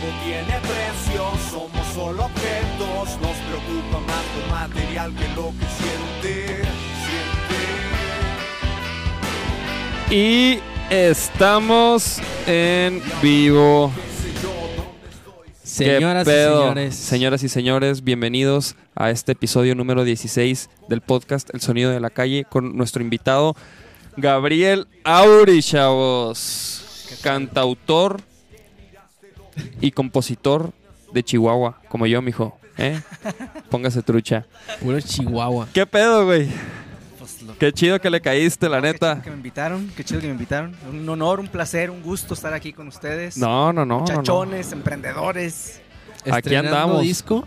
Todo tiene precio, somos solo objetos. Nos preocupa más lo material que lo que siente. Siente. Y estamos en vivo. Señoras ¿Qué y pedo? señores. Señoras y señores, bienvenidos a este episodio número 16 del podcast El Sonido de la Calle con nuestro invitado Gabriel Auri, chavos. Cantautor y compositor de Chihuahua, como yo, mijo. ¿eh? Póngase trucha. Puro Chihuahua. ¿Qué pedo, güey? Pues lo- Qué chido que le caíste, la qué neta. chido que me invitaron, qué chido que me invitaron. Un honor, un placer, un gusto estar aquí con ustedes. No, no, no. no, no. Muchachones, emprendedores. Aquí andamos. disco.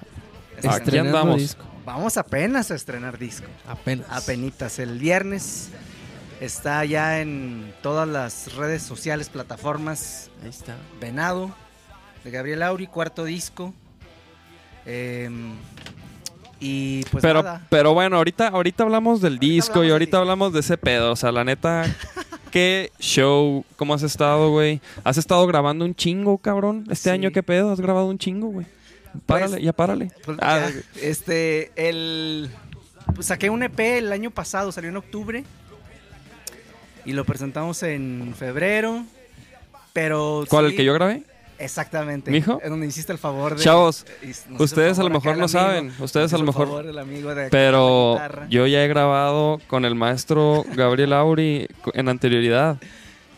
Aquí andamos. disco. Vamos apenas a estrenar disco. Apenas. Apenitas. El viernes está ya en todas las redes sociales, plataformas. Ahí está. Venado, de Gabriel Auri, cuarto disco. Em, y pues pero, nada. pero bueno, ahorita, ahorita hablamos del disco hablamos y ahorita disco. hablamos de ese pedo. O sea, la neta, qué show. ¿Cómo has estado, güey? ¿Has estado grabando un chingo, cabrón? Este Sí. año, ¿qué pedo? ¿Has grabado un chingo, güey? Párale, Pues, ya párale. Pues Ah, ya, este, el. pues saqué un EP el año pasado, salió en octubre. Y lo presentamos en febrero. Pero. ¿Cuál? sí, ¿El que yo grabé? Exactamente. ¿Mijo? Es donde hiciste el favor de. Chavos, hizo ustedes a lo mejor no saben, ustedes a lo mejor- favor el amigo de- Pero yo ya he grabado con el maestro Gabriel Auri en anterioridad.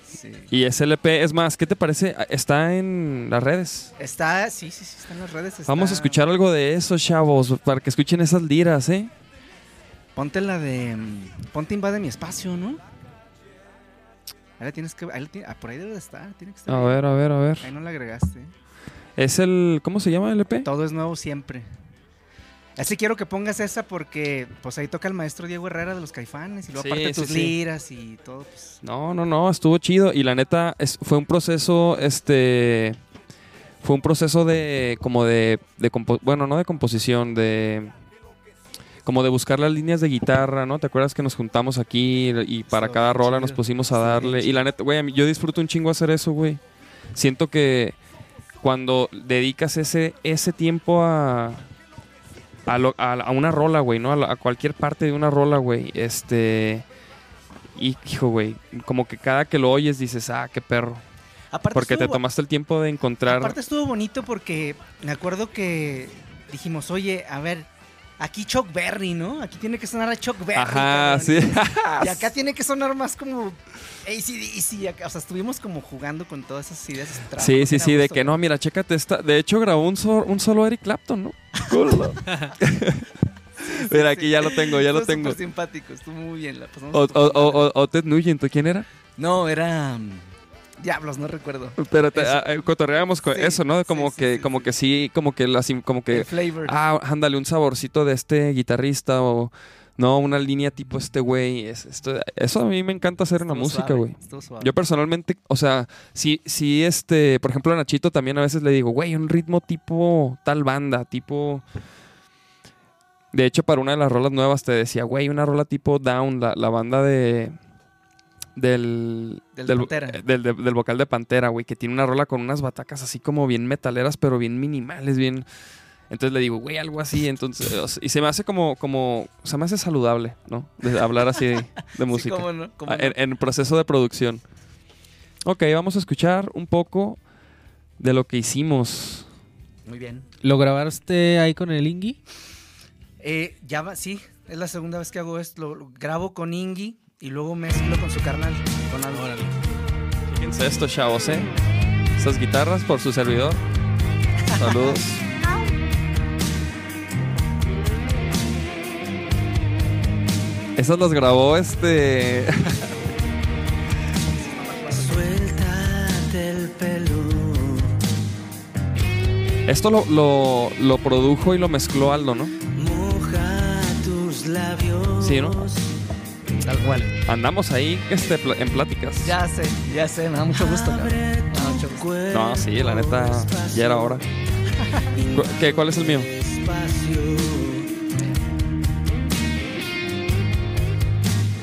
Sí. Y ese LP, es más, ¿qué te parece? Está en las redes. Está, sí, sí, sí, está en las redes. Vamos a escuchar algo de eso, chavos, para que escuchen esas liras, ¿eh? Ponte la de. mm, Ponte invade mi espacio, ¿no? Ahí la tienes que. Ahí la ah, por ahí debe de estar. Tiene que estar. A ahí. ver, a ver, a ver. Ahí no la agregaste. Es el. ¿Cómo se llama el EP? Todo es nuevo siempre. Así quiero que pongas esa porque pues ahí toca el maestro Diego Herrera de los Caifanes y luego Sí, aparte sí, tus sí. liras y todo pues No, no, no, estuvo chido. Y la neta, es- fue un proceso, este. Fue un proceso de. Como de. bueno, no de composición, de. Como de buscar las líneas de guitarra, ¿no? ¿Te acuerdas que nos juntamos aquí y para cada rola chido. nos pusimos a darle? Y la neta, güey, yo disfruto un chingo hacer eso, güey. Siento que cuando dedicas ese, ese tiempo a. A, lo- a- a una rola, güey, ¿no? A, la- a cualquier parte de una rola, güey. Este. Y, hijo, güey, como que cada que lo oyes dices, ah, qué perro. aparte Porque te tomaste el tiempo de encontrar. aparte estuvo bonito porque me acuerdo que dijimos, "Oye, a ver, aquí Chuck Berry, ¿no? Aquí tiene que sonar a Chuck Berry." Ajá, cabrón". sí. Y acá tiene que sonar más como ACDC. acá, O sea, estuvimos como jugando con todas esas ideas. Sí, sí, sí, de que no, mira, chécate esta. De hecho, grabó un, so- un solo Eric Clapton, ¿no? Culo. mira, aquí ya lo tengo, ya lo tengo. súper simpático, estuvo muy bien. La pasamos O, o, Ted Nugent, ¿o ¿quién era? No, era. Diablos, no recuerdo. Pero te, Eso. ah, eh, cotorreábamos con Sí, eso, ¿no? Como sí, que, sí, como que sí, como que así, como que. El flavor. Ah, ándale, un saborcito de este guitarrista o. No, una línea tipo este güey. es- esto- eso a mí me encanta hacer Estuvo música, güey. Yo personalmente, o sea, sí, sí, este, por ejemplo, a Nachito también a veces le digo, güey, un ritmo tipo tal banda, tipo. De hecho, para una de las rolas nuevas te decía, güey, una rola tipo Down, la, la banda de. Del. Del del, Pantera. eh, del, del- del vocal de Pantera, güey, que tiene una rola con unas batacas así como bien metaleras, pero bien minimales, bien. Entonces le digo, güey, algo así. Entonces, y se me hace como, como, se me hace saludable, ¿no? De hablar así de, de Sí, música. cómo no, cómo Ah, no. en, en proceso de producción. Ok, vamos a escuchar un poco de lo que hicimos. Muy bien. ¿Lo grabaste ahí con el Ingi? Eh, ya va, sí, es la segunda vez que hago esto. Lo, lo grabo con Ingi y luego mezclo con su carnal. Con Aldo. Fíjense esto, chavos, ¿eh? Estas guitarras por su servidor. Saludos. Esas las grabó este. Suéltate el pelo. Esto lo, lo, lo produjo y lo mezcló Aldo, ¿no? tus labios. Sí, ¿no? Tal cual. Andamos ahí este, pl- en pláticas. Ya sé, ya sé, me da mucho gusto, cabrón. Me da mucho gusto. No, sí, la neta, ya era hora. Cu- ¿Qué, ¿Cuál es el mío?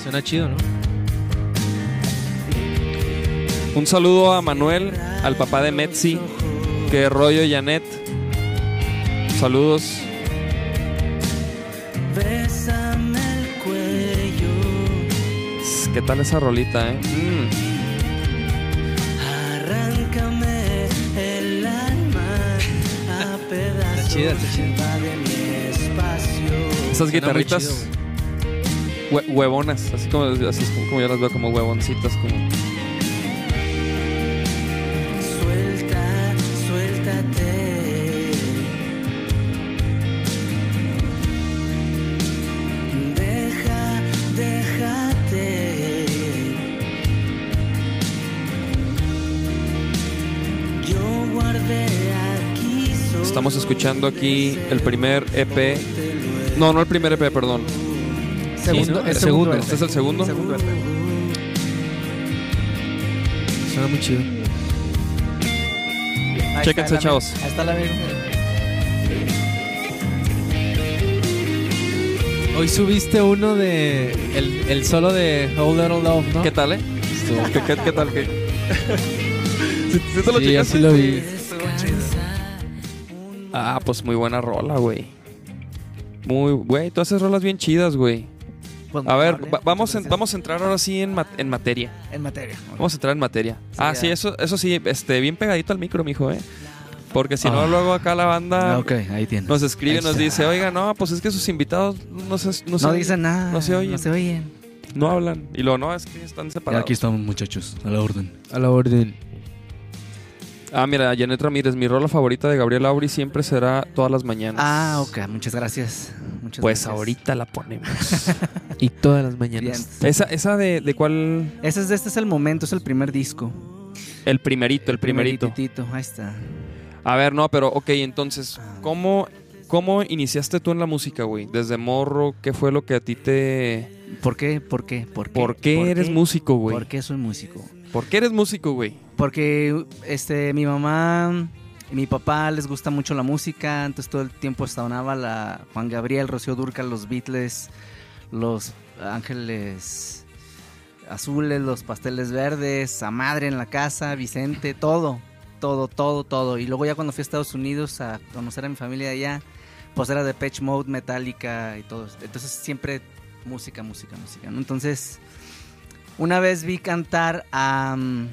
Suena chido, ¿no? Un saludo a Manuel, al papá de Metzi, que rollo Janet. Saludos. ¿Qué tal esa rolita, eh? Mm. arráncame el alma a pedazos. chida, está chida. Mi espacio. Esas guitarritas hue- huevonas, así como, así como yo las veo, como huevoncitas. Como... escuchando aquí el primer EP. No, no el primer EP, perdón. Segundo, ¿no? el segundo. ¿Este es el segundo? Segundo EP. Suena muy chido. Ahí Chéquense, está chavos. Ahí está amigo. Hoy subiste uno de. El, el solo de How Little Love, ¿no? ¿Qué tal, eh? ¿Qué, qué, qué tal? ¿Qué? ¿Sí, sí te lo Sí, checaste? así lo vi. Ah, pues muy buena rola, güey. Muy, güey, tú haces rolas bien chidas, güey. Pues, A ver, va- vamos, en- vamos a entrar ahora sí en, en materia. en materia. Vamos a entrar en materia. ah, ya. sí, eso, eso sí, este, bien pegadito al micro, mijo, ¿eh? Porque si no, Ah. luego acá la banda Ah, ahí nos escribe y nos dice, oiga, no, pues es que sus invitados no se, no No, se- dicen nada. no se oyen. No se oyen. no hablan. Y luego, no, es que están separados. estamos, muchachos, a la orden. A la orden. Ah, mira, Janet Ramírez, mi rola favorita de Gabriel Auri siempre será todas las mañanas. Ah, ok, muchas gracias. Muchas Pues gracias. ahorita la ponemos. Y todas las Bien. mañanas. esa, esa de, de cuál? Ese es de este es el momento, es el primer disco. El primerito, el primerito. Primeritito, ahí está. A ver, no, pero ok, entonces, ¿cómo, cómo iniciaste tú en la música, güey? Desde morro, ¿qué fue lo que a ti te... ¿Por qué? ¿Por qué? ¿Por qué? ¿Por qué eres músico, güey? ¿Por qué soy músico? ¿Por qué eres músico, güey? Porque este, mi mamá y mi papá les gusta mucho la música, entonces todo el tiempo sonaba la Juan Gabriel, Rocío Durcal, los Beatles, los Ángeles Azules, los Pasteles Verdes, a madre en la casa, Vicente, todo, todo, todo, todo. Y luego ya cuando fui a Estados Unidos a conocer a mi familia allá, pues era de Patch Mode, Metallica y todo. Entonces siempre música, música, música. ¿no? Entonces, una vez vi cantar a... mm,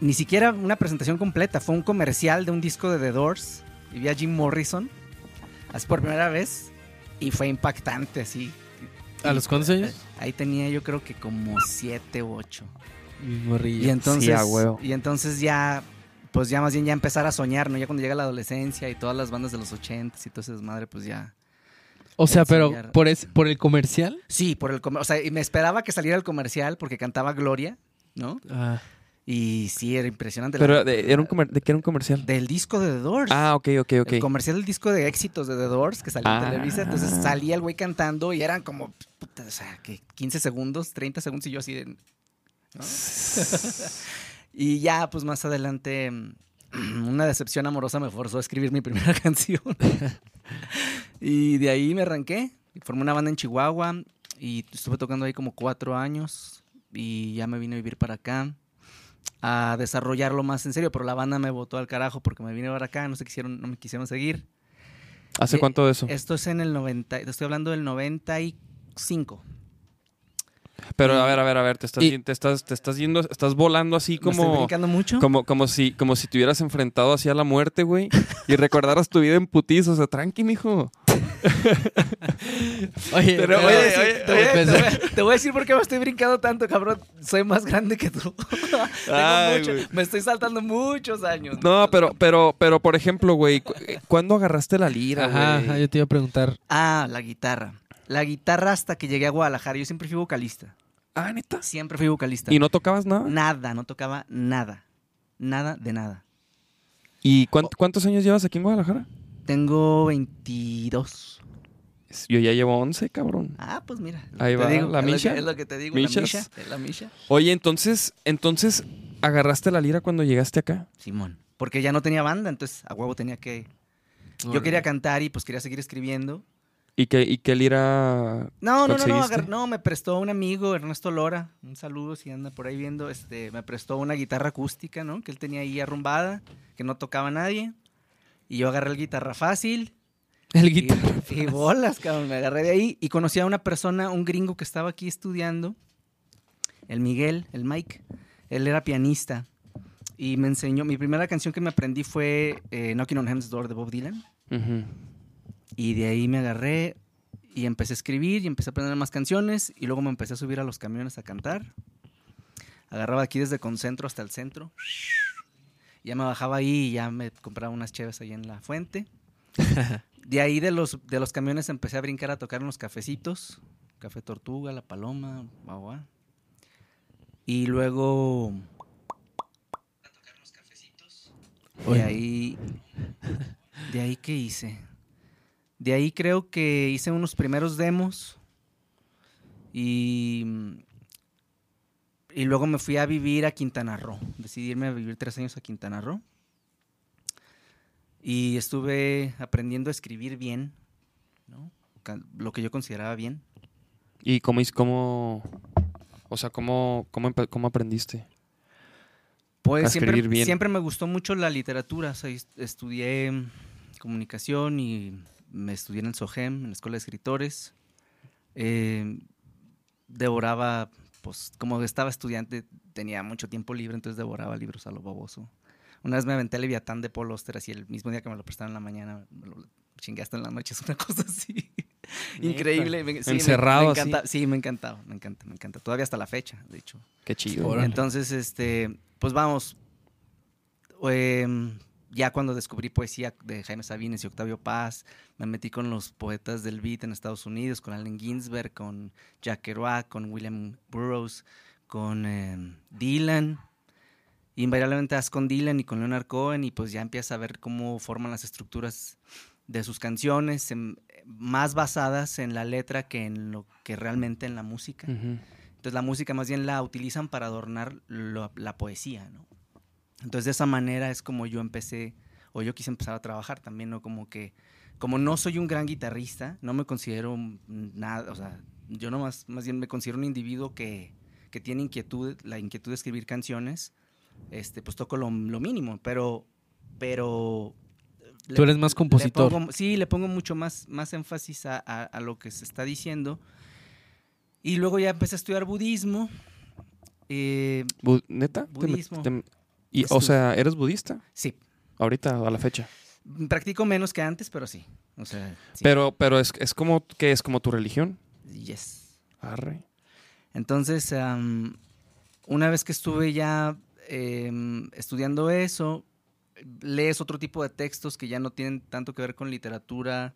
ni siquiera una presentación completa, fue un comercial de un disco de The Doors y vi a Jim Morrison, así por primera vez, y fue impactante, así. ¿A los cuántos años? Ahí tenía yo creo que como siete u ocho. Morrillo. Y entonces, Sí, a huevo. y entonces ya, pues ya más bien ya empezar a soñar, ¿no? Ya cuando llega la adolescencia y todas las bandas de los ochentas y todo ese desmadre, pues ya. O sea, pero enseñar. por, es, por el comercial. Sí, por el comer- o sea, y me esperaba que saliera el comercial porque cantaba Gloria, ¿no? Ah, Y sí, era impresionante. Pero La- de, era un comer- ¿de qué era un comercial? del disco de The Doors. Ah, ok, ok, ok. El comercial del disco de éxitos de The Doors que salió Ah. en Televisa. Entonces salía el güey cantando y eran como, puta, o sea, que 15 segundos, 30 segundos y yo así de. ¿no? y ya, pues más adelante, mm, una decepción amorosa me forzó a escribir mi primera canción. Y de ahí me arranqué. Formé una banda en Chihuahua y estuve tocando ahí como cuatro años y ya me vine a vivir para acá a desarrollarlo más en serio, pero la banda me botó al carajo porque me vine para acá, no se quisieron, no me quisieron seguir. ¿Hace Eh, cuánto de eso? Esto es en el 90, te estoy hablando del 95. Pero a ver, a ver, a ver, te estás, Y- te estás, te estás yendo, estás volando así ¿Me estoy como, brincando mucho? como, como si, como si te hubieras enfrentado hacia la muerte, güey, y recordaras tu vida en putiz, o sea, tranqui, mijo. Oye, Pero, Te voy, a oye, decir, oye, te, voy a, oye, te voy a- te voy a decir por qué me estoy brincando tanto, cabrón. Soy más grande que tú. Tengo Ay, mucho- me estoy saltando muchos años. No, pero, pero, pero, por ejemplo, güey, cu- ¿cuándo agarraste la lira, Ajá, güey? ajá, yo te iba a preguntar. Ah, la guitarra. La guitarra hasta que llegué a Guadalajara. Yo siempre fui vocalista. Ah, neta. Siempre fui vocalista. ¿Y no tocabas nada? Nada, no tocaba nada. Nada de nada. ¿Y cuánt- cuántos años llevas aquí en Guadalajara? Tengo 22. Yo ya llevo 11, cabrón. Ah, pues mira. Ahí va, digo, la misha. Es lo que te digo, Michas. la misha. es La misha. Oye, entonces, entonces, ¿agarraste la lira cuando llegaste acá? Simón. Porque ya no tenía banda, entonces a huevo tenía que... Yo quería cantar y pues quería seguir escribiendo. ¿Y qué, y qué lira No, no, no, no, no, me prestó un amigo, Ernesto Lora, un saludo si anda por ahí viendo, este, me prestó una guitarra acústica, ¿no? Que él tenía ahí arrumbada, que no tocaba nadie. Y yo agarré el guitarra fácil. El Y, guitarra. y bolas, cabrón, me agarré de ahí y conocí a una persona, un gringo que estaba aquí estudiando, el Miguel, el Mike. Él era pianista y me enseñó, mi primera canción que me aprendí fue eh, Knocking on Heaven's Door de Bob Dylan. Y de ahí me agarré y empecé a escribir y empecé a aprender más canciones y luego me empecé a subir a los camiones a cantar. Agarraba aquí desde Concentro hasta el centro. Ya me bajaba ahí y ya me compraba unas cheves ahí en la fuente. De ahí de los, de los camiones empecé a brincar a tocar en los cafecitos. Café Tortuga, La Paloma, guau, guau. Y luego... A tocar los cafecitos. De ahí... ¿De ahí qué hice? De ahí creo que hice unos primeros demos y, y luego me fui a vivir a Quintana Roo. Decidí irme a vivir tres años a Quintana Roo. Y estuve aprendiendo a escribir bien, ¿no? Lo que yo consideraba bien. ¿Y cómo, cómo o sea, cómo, cómo, cómo aprendiste? Pues A siempre, bien. siempre me gustó mucho la literatura. o sea, estudié comunicación y me estudié en el SOGEM, en la Escuela de Escritores. Eh, devoraba, pues como estaba estudiante, tenía mucho tiempo libre, entonces devoraba libros a lo baboso. Una vez me aventé Leviatán de Paul Auster, así el mismo día que me lo prestaron en la mañana, me lo chingué hasta en la noche, es una cosa así. Increíble. me- sí, Encerrado me así. encanta- Sí, me encantaba, me encanta, me encanta. Todavía hasta la fecha, de hecho. Qué chido. Entonces, este, pues vamos. em, ya cuando descubrí poesía de Jaime Sabines y Octavio Paz, me metí con los poetas del beat en Estados Unidos, con Allen Ginsberg, con Jack Kerouac, con William Burroughs, con em, Dylan. Invariablemente das con Dylan y con Leonard Cohen y pues ya empiezas a ver cómo forman las estructuras de sus canciones, em, más basadas en la letra que en lo que realmente en la música. Entonces la música más bien la utilizan para adornar lo- la poesía, ¿no? Entonces de esa manera es como yo empecé, o yo quise empezar a trabajar también, ¿no? Como que, como no soy un gran guitarrista, no me considero nada, o sea, yo no más, más bien me considero un individuo que, que tiene inquietud, la inquietud de escribir canciones, este, pues toco lo, lo mínimo, pero, pero... Tú eres más le compositor. pongo- sí, le pongo mucho más, más énfasis a, a- a lo que se está diciendo. Y luego ya empecé a estudiar budismo. eh, ¿Neta? ¿Te met- Budismo. te- y, o sea, ¿eres budista? sí, Ahorita, a la fecha. practico menos que antes, pero sí. O sea, sí. Pero, pero es, es como, ¿qué es como tu religión? Yes. Arre. Entonces, am, una vez que estuve ya em, estudiando eso, lees otro tipo de textos que ya no tienen tanto que ver con literatura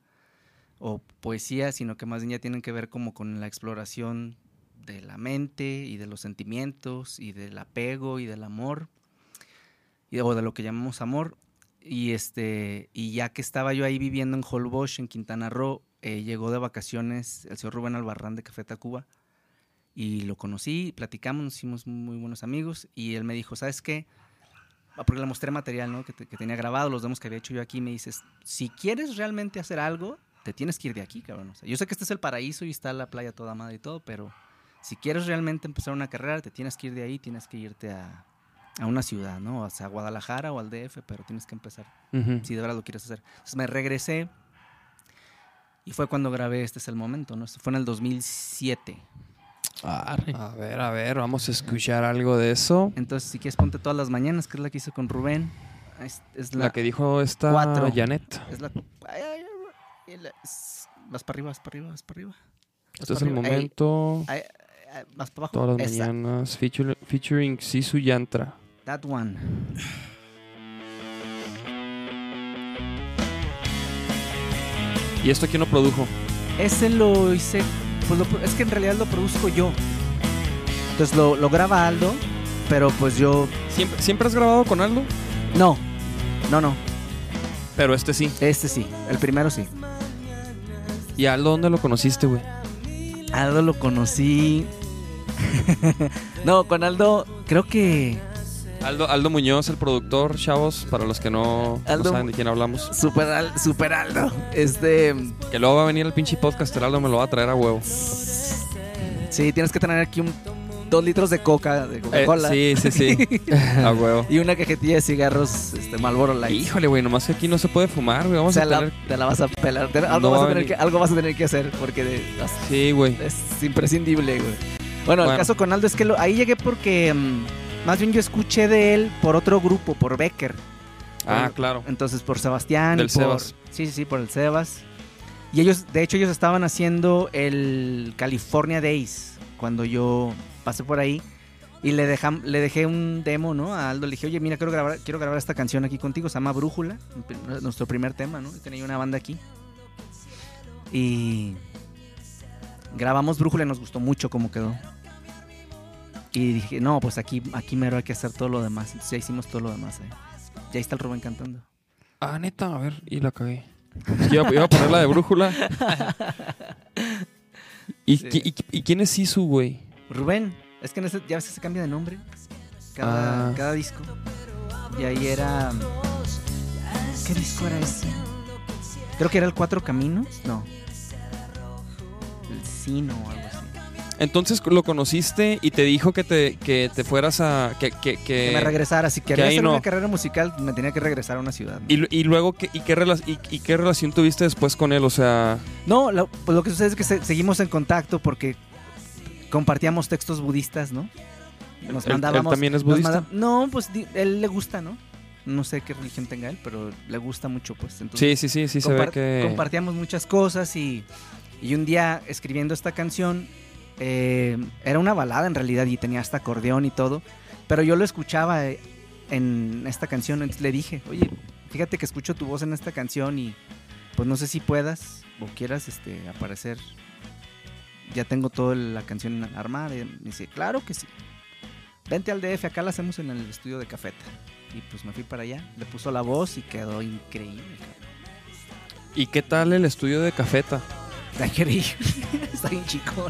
o poesía, sino que más bien ya tienen que ver como con la exploración de la mente y de los sentimientos y del apego y del amor o de lo que llamamos amor. Y este y ya que estaba yo ahí viviendo en Holbox, en Quintana Roo, eh, llegó de vacaciones el señor Rubén Albarrán de Café Tacuba y lo conocí, platicamos, nos hicimos muy buenos amigos y él me dijo, ¿sabes qué? Ah, Porque le mostré material ¿no? que, te- que tenía grabado, los demos que había hecho yo aquí, me dices, si quieres realmente hacer algo, te tienes que ir de aquí, cabrón. O sea, yo sé que este es el paraíso y está la playa toda madre y todo, pero si quieres realmente empezar una carrera, te tienes que ir de ahí, tienes que irte a, a una ciudad, ¿no? O sea, a Guadalajara o al DF, pero tienes que empezar si de verdad lo quieres hacer. Entonces me regresé y fue cuando grabé Este es el momento, ¿no? Esto fue en el 2007. Arre. A ver, a ver, vamos a escuchar algo de eso. Entonces, si quieres, ponte todas las mañanas, que es la que hice con Rubén. Es, es La, la, que dijo esta cuatro. Janet. Es la, ay, ay, ay, la- es- vas para arriba, vas para arriba, vas para arriba. Vas Este es para el arriba. Momento. ahí, ahí, vas para abajo. Todas las Esa, mañanas. feature- featuring Sisu Yantra. That one. ¿Y esto quién lo produjo? Ese lo hice, pues lo- es que en realidad lo produzco yo. Entonces lo, lo graba Aldo, pero pues yo, ¿Siempre, ¿Siempre has grabado con Aldo? no, no, no. Pero este sí. Este sí, el primero sí. ¿Y Aldo dónde lo conociste, güey? Aldo lo conocí. no, con Aldo creo que Aldo, Aldo Muñoz, el productor, chavos, para los que no, no saben de quién hablamos. Super, Al- Super Aldo. Este. Que luego va a venir el pinche podcast, el Aldo me lo va a traer a huevo. Sí, tienes que tener aquí un dos litros de coca, de Eh, Coca-Cola. sí, sí, sí. a huevo. Y una cajetilla de cigarros, este, Malboro Light. Híjole, güey, nomás que aquí no se puede fumar, güey. o Vamos sea, a la- tener... te la vas a pelar. Te- algo, No vas va a tener que, algo vas a tener que hacer porque de- Sí, güey. es imprescindible, güey. Bueno, Bueno. el caso con Aldo es que lo- ahí llegué porque mm, más bien yo escuché de él por otro grupo, por Becker. Ah, Por- claro. Entonces por Sebastián. y Del por- Sebas. Sí, sí, sí, por el Sebas. Y ellos, de hecho, ellos estaban haciendo el California Days cuando yo pasé por ahí. Y le, dejam- le dejé un demo, ¿no? A Aldo le dije, oye, mira, quiero grabar, quiero grabar esta canción aquí contigo. Se llama Brújula, nuestro primer tema, ¿no? Y tenía una banda aquí. Y grabamos Brújula y nos gustó mucho cómo quedó. Y dije, no, pues aquí, aquí mero hay que hacer todo lo demás. Entonces ya hicimos todo lo demás. ¿eh? Ya está el Rubén cantando. Ah, neta, a ver, y la cagué. Iba, iba a poner la de brújula. ¿Y, Sí. y- y quién es Sisu, güey? Rubén, es que en ese- ya ves que se cambia de nombre cada, Ah. cada disco. Y ahí era. ¿Qué disco era ese? Creo que era el Cuatro Caminos. No. El Sino o algo. Entonces lo conociste y te dijo que te, que te fueras a... Que, que, que- Que me regresara. Si que quería hacer no. una carrera musical, me tenía que regresar a una ciudad. ¿no? y, y luego, ¿qué, y, qué y, y qué relación tuviste después con él? O sea... No, lo, pues lo que sucede es que se- seguimos en contacto porque compartíamos textos budistas, ¿no? Nos ¿Él- él mandábamos. también es budista? manda- no, pues di- él le gusta, ¿no? No sé qué religión tenga él, pero le gusta mucho, pues. Entonces, Sí, sí, sí, sí se ve que... compartíamos muchas cosas y, y un día escribiendo esta canción eh, era una balada en realidad y tenía hasta acordeón y todo, pero yo lo escuchaba eh, en esta canción, entonces le dije, oye, fíjate que escucho tu voz en esta canción y pues no sé si puedas o quieras este, aparecer. Ya tengo toda la canción armada. Y me dice, claro que sí. Vente al DF, acá la hacemos en el estudio de Cafeta. Y pues me fui para allá, le puso la voz y quedó increíble. ¿Y qué tal el estudio de Cafeta? Está increíble. Está bien chico.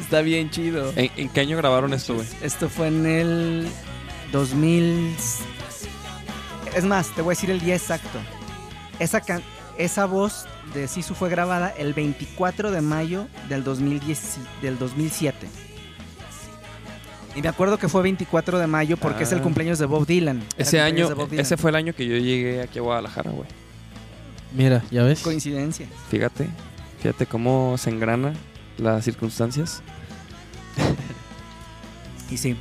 Está bien chido. ¿En, en qué año grabaron esto, güey? Esto fue en el 2000. Es más, te voy a decir el día exacto. Esa, can- esa voz de Sisu fue grabada el 24 de mayo del, 2010, del 2007. Y me acuerdo que fue 24 de mayo porque es el Ah. cumpleaños de Bob Dylan. Ese año, de Bob Dylan. ese fue el año que yo llegué aquí a Guadalajara, güey. Mira, ¿ya ves? Coincidencia. Fíjate, fíjate cómo se engrana las circunstancias. Y sí.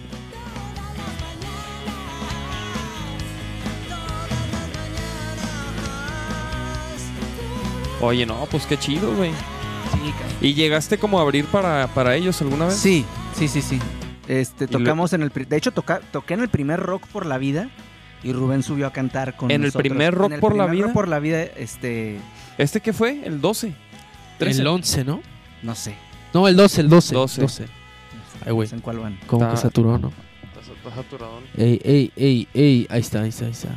Oye, no, pues qué chido, güey. Sí. ¿Y llegaste como a abrir para, para ellos alguna vez? Sí, sí, sí, sí. Este, tocamos en el... De hecho, toca- toqué en el primer Rock por la Vida y Rubén subió a cantar con ¿En el primer Rock En el por la Vida? Rock por la Vida, este... ¿Este qué fue? ¿El 12? 13. El 11, ¿no? No sé. No, el 12, el 12. 12. 12. Ay, güey. En cuál van. Como Está- que saturó, ¿no? Estás- estás saturadón. Ey, ey, ey, ey. Ahí está, ahí está, ahí está.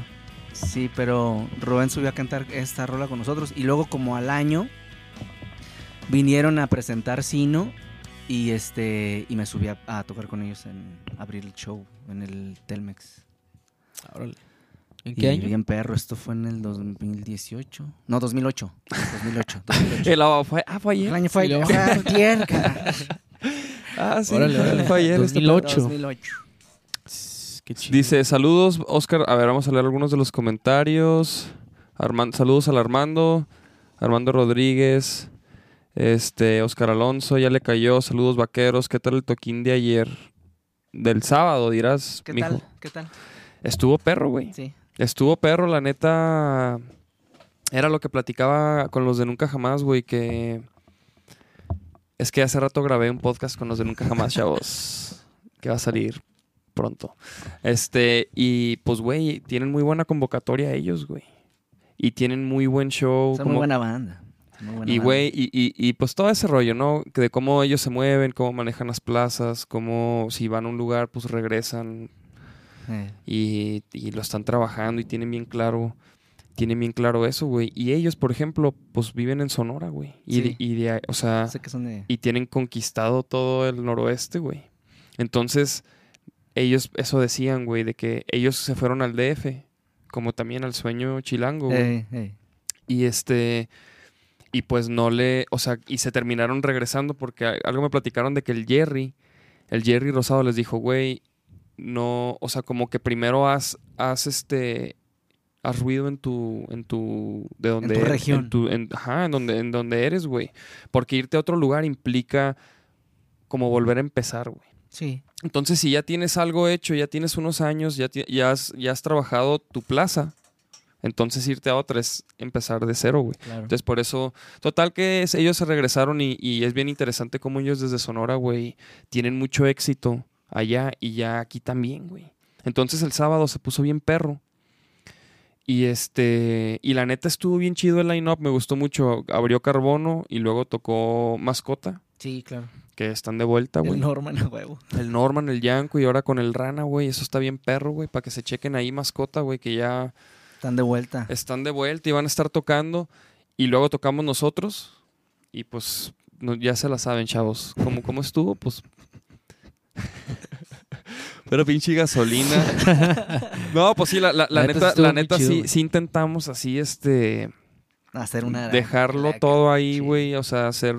Sí, pero Rubén subió a cantar esta rola con nosotros y luego como al año vinieron a presentar Sino y este y me subí a, a tocar con ellos en abrir el show en el Telmex. Órale. ¿En Y qué año? bien perro, esto fue en el 2018. No, 2008. 2008. 2008. El, ah, fue, ah, fue El ayer. año fue Y luego- ah. Ah, sí. Órale, órale. Fue ayer. este 2008. 2008. Qué chido. Dice, saludos, Oscar. A ver, vamos a leer algunos de los comentarios. Arman- saludos al Armando. Armando Rodríguez. Este, Oscar Alonso, ya le cayó. Saludos, vaqueros. ¿Qué tal el toquín de ayer? Del sábado, dirás, ¿Qué mijo. tal? ¿Qué tal? Estuvo perro, güey. Sí. Estuvo perro, la neta. Era lo que platicaba con los de Nunca Jamás, güey, que. Es que hace rato grabé un podcast con los de Nunca Jamás, chavos. que va a salir pronto. Este, y pues, güey, tienen muy buena convocatoria ellos, güey. Y tienen muy buen show. Son como- muy buena banda. Son muy buena y, güey, y, y, y pues todo ese rollo, ¿no? Que De cómo ellos se mueven, cómo manejan las plazas, cómo si van a un lugar, pues regresan Eh, y, y lo están trabajando y tienen bien claro tienen bien claro eso, güey. Y ellos, por ejemplo, pues viven en Sonora, güey. Y, Sí. y de o sea, Sé que son de... y tienen conquistado todo el noroeste, güey. Entonces, ellos eso decían, güey, de que ellos se fueron al DF, como también al sueño chilango, güey. Eh. Y este. Y pues no le. O sea, y se terminaron regresando porque algo me platicaron de que el Jerry, el Jerry Rosado les dijo, güey, no. O sea, como que primero haz, haz este. Haz ruido en tu. En tu. De donde tu eres, región. En tu, en- ajá, en donde, en donde eres, güey. Porque irte a otro lugar implica como volver a empezar, güey. Sí. Entonces, si ya tienes algo hecho, ya tienes unos años, ya, ya, has, ya has trabajado tu plaza, entonces irte a otra es empezar de cero, güey. Claro. Entonces, por eso, total que es- ellos se regresaron y, y es bien interesante cómo ellos desde Sonora, güey, tienen mucho éxito allá y ya aquí también, güey. Entonces, el sábado se puso bien perro. Y este, y la neta estuvo bien chido el line-up, me gustó mucho. Abrió Carbono y luego tocó Mascota, Sí, claro. que están de vuelta, güey. El Norman a huevo. El Norman, el Yanko y ahora con el Rana, güey. Eso está bien perro, güey. Para que se chequen ahí mascota, güey. Que ya Están de vuelta. están de vuelta y van a estar tocando. Y luego tocamos nosotros. Y pues no- ya se la saben, chavos. ¿Cómo, cómo estuvo? Pues... Pero pinche gasolina. no, pues sí, la, la- la neta la neta chido, sí, sí intentamos así, este... Hacer una... Dejarlo la- todo ahí, sí. güey. O sea, hacer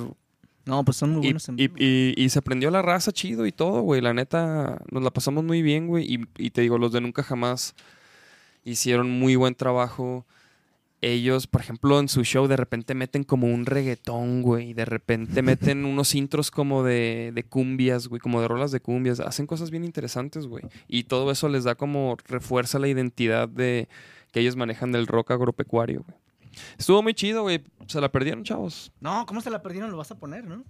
No, pues son muy y, buenos en y- y- y se prendió la raza chido y todo, güey. La neta, nos la pasamos muy bien, güey. Y, y te digo, los de Nunca Jamás hicieron muy buen trabajo. Ellos, por ejemplo, en su show de repente meten como un reggaetón, güey. De repente meten unos intros como de, de cumbias, güey. Como de rolas de cumbias. Hacen cosas bien interesantes, güey. Y todo eso les da como refuerza la identidad de que ellos manejan del rock agropecuario, güey. Estuvo muy chido, güey. Se la perdieron, chavos. No, ¿cómo se la perdieron? Lo vas a poner, ¿no?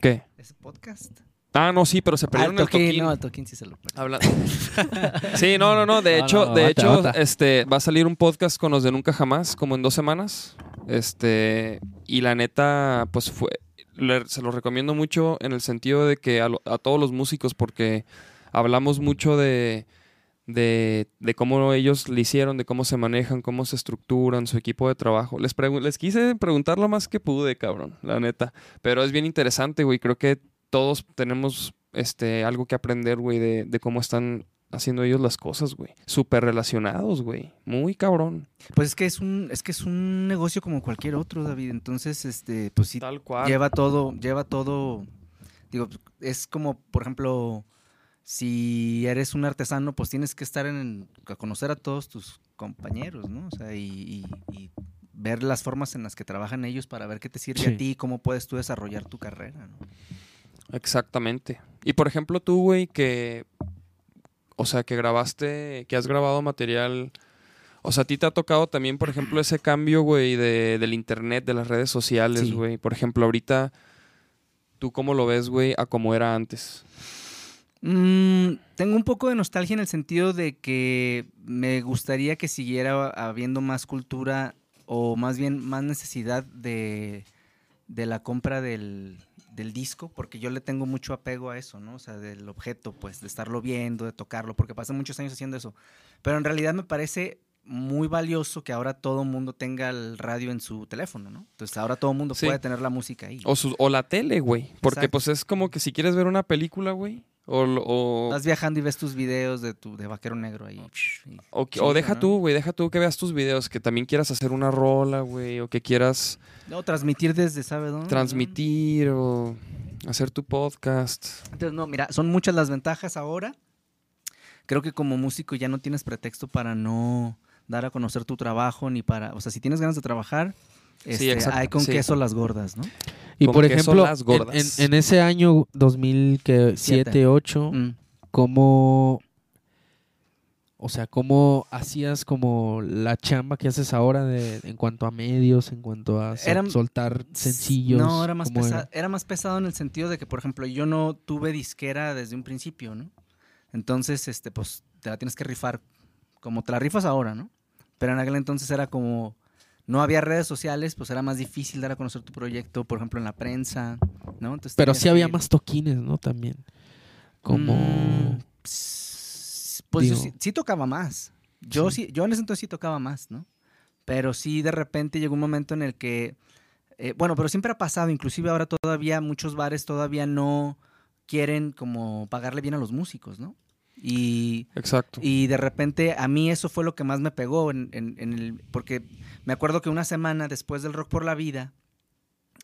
¿Qué? Ese podcast. Ah, no, sí, pero se perdieron el el toquín. toquín. No, el toquín sí se lo perdió. Habla- sí, no, no, no. De No, hecho, no, de bata, hecho, bata. este, va a salir un podcast con los de Nunca Jamás, como en dos semanas. Este, y la neta, pues fue, le- se los recomiendo mucho en el sentido de que a, lo- a todos los músicos, porque hablamos mucho de, de, de cómo ellos le hicieron, de cómo se manejan, cómo se estructuran, su equipo de trabajo. Les, pregu- les quise preguntar lo más que pude, cabrón, la neta. Pero es bien interesante, güey. Creo que todos tenemos este, algo que aprender, güey, de, de cómo están haciendo ellos las cosas, güey. Súper relacionados, güey. Muy cabrón. Pues es que es un, es que es un negocio como cualquier otro, David. Entonces, este, pues sí, Tal cual. lleva todo, lleva todo. Digo, es como, por ejemplo, si eres un artesano, pues tienes que estar en, a conocer a todos tus compañeros, ¿no? O sea, y, y- y ver las formas en las que trabajan ellos para ver qué te sirve Sí. a ti y cómo puedes tú desarrollar tu carrera, ¿no? Exactamente. Y por ejemplo, tú, güey, que. O sea, que grabaste. Que has grabado material. O sea, a ti te ha tocado también, por ejemplo, ese cambio, güey, de, del internet, de las redes sociales, Sí. güey. Por ejemplo, ahorita. ¿Tú cómo lo ves, güey, a como era antes? Mm, tengo un poco de nostalgia en el sentido de que me gustaría que siguiera habiendo más cultura o más bien más necesidad de, de la compra del, del disco, porque yo le tengo mucho apego a eso, ¿no? O sea, del objeto, pues, de estarlo viendo, de tocarlo, porque pasé muchos años haciendo eso. Pero en realidad me parece muy valioso que ahora todo el mundo tenga el radio en su teléfono, ¿no? Entonces ahora todo el mundo Sí. puede tener la música ahí. O, su- o la tele, güey. Porque Exacto. pues es como que si quieres ver una película, güey. O, o, Estás viajando y ves tus videos de tu de vaquero negro ahí. y- o, que- o deja ¿no? tú, güey. Deja tú que veas tus videos. Que también quieras hacer una rola, güey. O que quieras No, transmitir desde, ¿sabe dónde? transmitir o hacer tu podcast. Entonces, no, mira, son muchas las ventajas ahora. Creo que como músico ya no tienes pretexto para no dar a conocer tu trabajo ni para, o sea, si tienes ganas de trabajar, este, hay con sí. queso las gordas, ¿no? Y Con por ejemplo, las en, gordas. en- en ese año 2007, Siete. 2008, Mm. ¿cómo, o sea, cómo hacías como la chamba que haces ahora de, en cuanto a medios, en cuanto a sol- Era- soltar sencillos? No, era más, ¿cómo pesado, era más pesado en el sentido de que, por ejemplo, yo no tuve disquera desde un principio, ¿no? Entonces, este, pues, te la tienes que rifar como te la rifas ahora, ¿no? Pero en aquel entonces era como, no había redes sociales, pues era más difícil dar a conocer tu proyecto, por ejemplo, en la prensa, ¿no? Entonces, Pero sí había más toquines, ¿no? También. Como... Mm, pues yo sí, sí tocaba más. Yo Sí. sí. yo en ese entonces sí tocaba más, ¿no? Pero sí, de repente llegó un momento en el que, eh, bueno, pero siempre ha pasado, inclusive ahora todavía muchos bares todavía no quieren como pagarle bien a los músicos, ¿no? Y, Exacto. y de repente a mí eso fue lo que más me pegó, en, en- en el, porque me acuerdo que una semana después del Rock por la Vida,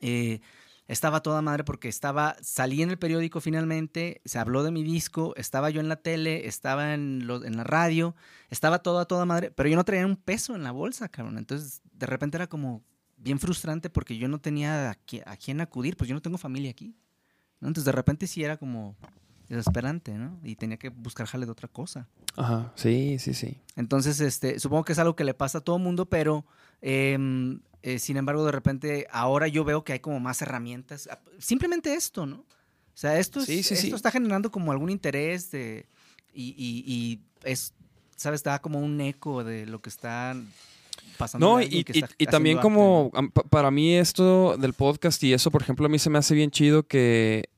eh, estaba toda madre porque estaba, salí en el periódico finalmente, se habló de mi disco, estaba yo en la tele, estaba en, lo- en la radio, estaba todo a toda madre, pero yo no traía un peso en la bolsa, cabrón. Entonces, de repente era como bien frustrante porque yo no tenía a, qui- a quién acudir, pues yo no tengo familia aquí. ¿no? Entonces, de repente sí era como desesperante, ¿no? Y tenía que buscar jale de otra cosa. Ajá. Sí, sí, sí. Entonces, este, supongo que es algo que le pasa a todo mundo, pero em, eh, sin embargo, de repente, ahora yo veo que hay como más herramientas. Ah, Simplemente esto, ¿no? O sea, esto, es- Sí, sí, esto sí. está generando como algún interés de, y, y- y es, ¿sabes? Da como un eco de lo que está pasando. No, y, que y- está y también como para mí esto del podcast y eso, por ejemplo, a mí se me hace bien chido que,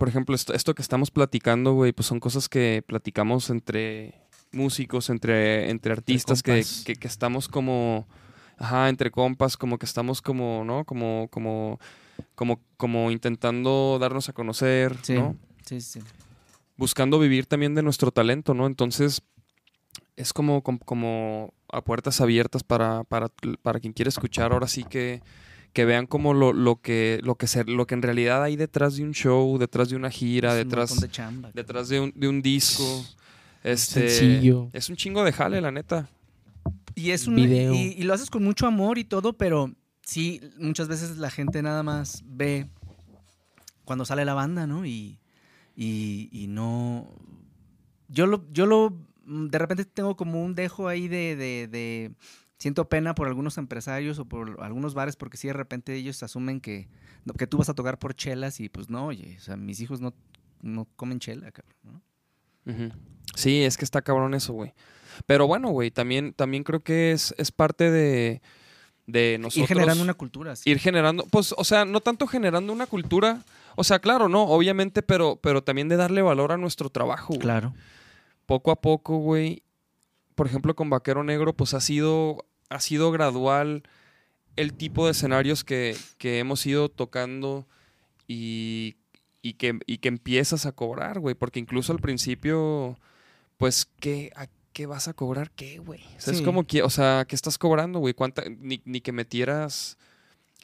por ejemplo, esto, esto que estamos platicando, güey, pues son cosas que platicamos entre músicos, entre, entre artistas, que, que, que estamos como, ajá, entre compas, como que estamos como, ¿no? Como, como, como, como intentando darnos a conocer, Sí. ¿no? Sí, sí. buscando vivir también de nuestro talento, ¿no? Entonces, es como, com- como a puertas abiertas para, para, para quien quiere escuchar. Ahora sí que, que vean como lo, lo que, lo que se- lo que en realidad hay detrás de un show, detrás de una gira, Es detrás, de chamba. detrás de un, de un disco. Este, Sencillo. Es un chingo de jale, la neta. Y es un Video. Y, y lo haces con mucho amor y todo, pero sí, muchas veces la gente nada más ve cuando sale la banda, ¿no? Y, y, y no. Yo lo, yo lo. De repente tengo como un dejo ahí de, de, de- Siento pena por algunos empresarios o por algunos bares, porque sí de repente ellos asumen que, que tú vas a tocar por chelas y pues no, oye, o sea, mis hijos no, no comen chela, cabrón, ¿no? Sí, es que está cabrón eso, güey. Pero bueno, güey, también, también creo que es, es parte de, de nosotros. Ir generando una cultura. sí. ir generando, pues, o sea, no tanto generando una cultura, o sea, claro, no, obviamente, pero, pero también de darle valor a nuestro trabajo, güey. Claro. Poco a poco, güey. Por ejemplo, con Vaquero Negro, pues ha sido, ha sido gradual el tipo de escenarios que, que hemos ido tocando y, y, que, y que empiezas a cobrar, güey. Porque incluso al principio, pues, ¿qué, a ¿qué vas a cobrar? ¿Qué, güey? O sea, es como que, o sea, ¿qué estás cobrando, güey? ¿Cuánta, ni, ni que metieras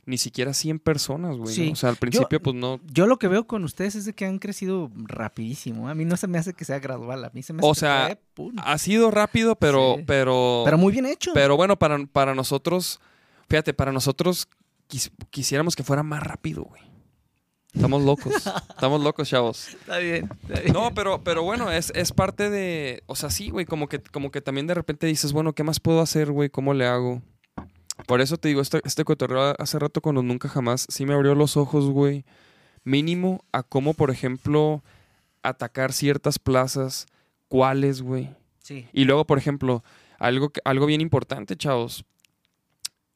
ni siquiera 100 personas, güey. ¿no? Sí. O sea, al principio, pues no. Yo lo que veo con ustedes es de que han crecido rapidísimo. ¿eh? A mí no se me hace que sea gradual. A mí se me hace O que sea, pum. Ha sido rápido, pero, Sí. pero, pero muy bien hecho. pero bueno, para, para nosotros, fíjate, para nosotros quis- quisiéramos que fuera más rápido, güey. Estamos locos. Estamos locos, chavos. está bien. está bien. No, pero, pero bueno, es, es parte de. O sea, sí, güey. Como que, como que también de repente dices, bueno, ¿qué más puedo hacer, güey? ¿Cómo le hago? Por eso te digo, este, este cotorreo hace rato con los Nunca Jamás sí me abrió los ojos, güey. Mínimo a cómo, por ejemplo, atacar ciertas plazas. ¿Cuáles, güey? Sí. Y luego, por ejemplo, algo, algo bien importante, chavos.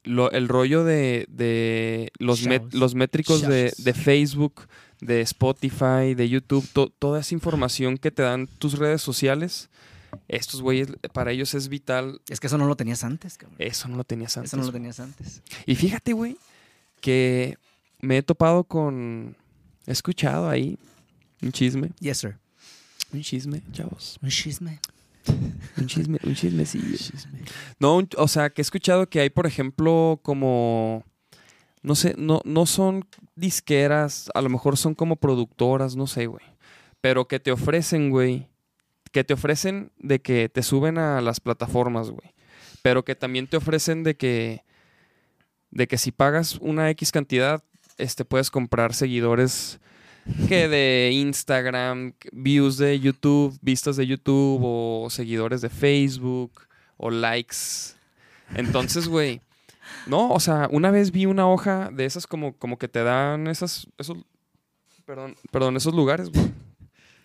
Lo- el rollo de, de los, met- Chavos. los métricos de, de Facebook, de Spotify, de YouTube, to- toda esa información que te dan tus redes sociales, estos güeyes, para ellos es vital. Es que eso no lo tenías antes, cabrón. Eso no lo tenías antes. eso no lo tenías antes. Y fíjate, güey, que me he topado con... He escuchado ahí un chisme. Yes, sir. Un chisme, chavos. Un chisme. Un chisme, un chismecillo. No, un- o sea, que he escuchado que hay, por ejemplo, como. No sé, no, no son disqueras, a lo mejor son como productoras, no sé, güey. Pero que te ofrecen, güey. Que te ofrecen de que te suben a las plataformas, güey. Pero que también te ofrecen de que. De que si pagas una X cantidad, este, puedes comprar seguidores que de Instagram, views de YouTube, vistas de YouTube o seguidores de Facebook o likes. Entonces, güey, no, o sea, una vez vi una hoja de esas como, como que te dan esas, esos, perdón, perdón, esos lugares, güey.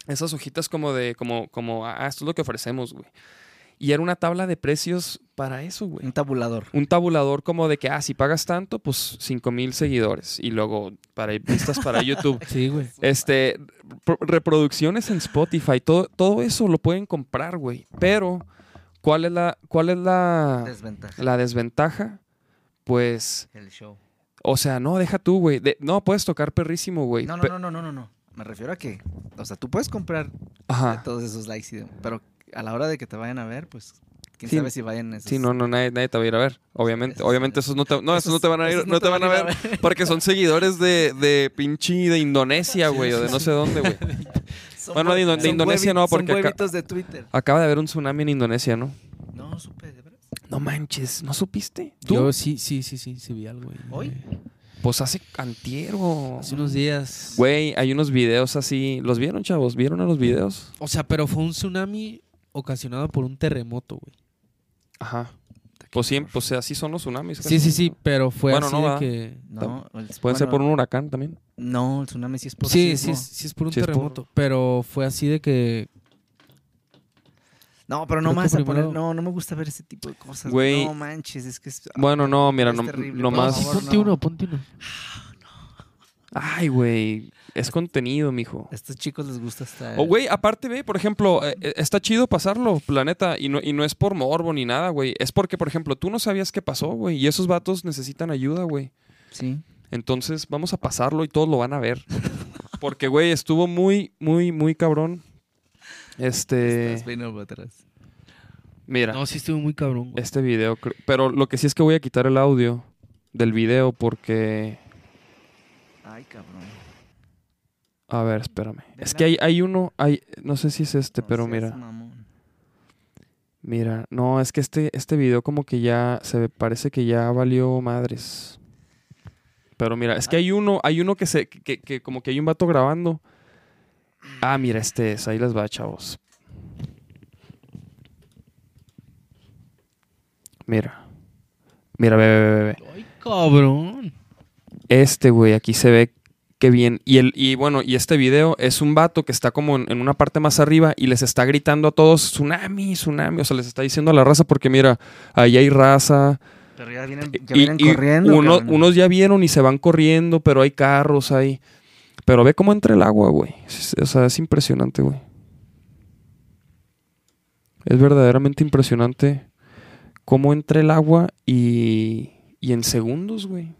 Esas hojitas como de, como, como, ah, esto es lo que ofrecemos, güey. Y era una tabla de precios para eso, güey Un tabulador. un tabulador como de que, ah, si pagas tanto, pues 5 mil seguidores. Y luego para vistas para YouTube. Sí, güey. Este, pro- reproducciones en Spotify, todo, todo eso lo pueden comprar, güey. Pero ¿Cuál es la, cuál es la, Desventaja. la desventaja? Pues, El show. o sea, no, deja tú, güey. De- No, puedes tocar perrísimo, güey. No, no, no, no, no, no. Me refiero a que, o sea, tú puedes comprar Ajá. todos esos likes, y dem- pero a la hora de que te vayan a ver, pues, quién Sí. sabe si vayan esos. Sí, no, no, nadie, nadie te va a ir a ver. Obviamente, Esos- obviamente esos no te, no, esos no te van a ir, no te van a ver, porque son seguidores de, de pinche de Indonesia, güey, o de no sé dónde, güey. Son Bueno, de de Indonesia no, porque Son acá- huevitos de Twitter. Acaba de haber un tsunami en Indonesia, ¿no? No, supe, ¿de veras? No manches, ¿no supiste? ¿Tú? Yo sí, sí, sí, sí, sí vi algo. ahí. ¿Hoy? Pues hace antiero. Hace unos días. Güey, hay unos videos así. ¿Los vieron, chavos? ¿Vieron a los videos? O sea, pero fue un tsunami ocasionado por un terremoto, güey. Ajá. Pues sí, pues así son los tsunamis. Sí, sí, sí, ¿no? pero fue Bueno, así no, de que... No, el- Pueden ser por un huracán también. No, el tsunami sí es por Sí, sí, es- sí es por un Sí por- terremoto, pero fue así de que... No, pero no más a poner, no, no me gusta ver ese tipo de cosas. Güey. No manches, es que es, Bueno, no, mira, es no, terrible, favor, ponte no. uno, ponte uno. Ay, güey. Es contenido, mijo. A estos chicos les gusta estar. O, güey, aparte, ve, por ejemplo, eh, eh, está chido pasarlo, planeta, y no, y no es por morbo ni nada, güey. Es porque, por ejemplo, tú no sabías qué pasó, güey, y esos vatos necesitan ayuda, güey. Sí. Entonces, vamos a pasarlo y todos lo van a ver. Porque, güey, estuvo muy, muy, muy cabrón. Este. Estás peinado para atrás. Mira, No, sí estuvo muy cabrón, güey. este video. Pero lo que sí es que voy a quitar el audio del video porque. Ay, cabrón. A ver, espérame. Es que hay, hay uno. Hay, no sé si es este, No pero seas mira. mamón. Mira, no, es que este, este video como que ya se parece que ya valió madres. Pero mira, es que hay uno, hay uno que se, que, que como que hay un vato grabando. Ah, mira, este es, ahí les va, chavos. Mira. Mira, ve, ve, ve, ve. Ay, cabrón. Este, güey, aquí se ve que bien. Y, el, y bueno, y este video es un vato que está como en, en una parte más arriba y les está gritando a todos, tsunami, tsunami. O sea, les está diciendo a la raza porque mira, ahí hay raza. Pero ya vienen, ya Y, vienen y corriendo. uno- unos ya vieron y se van corriendo, pero hay carros ahí. Pero ve cómo entra el agua, güey. O sea, es impresionante, güey. Es verdaderamente impresionante cómo entra el agua y, y en segundos, güey.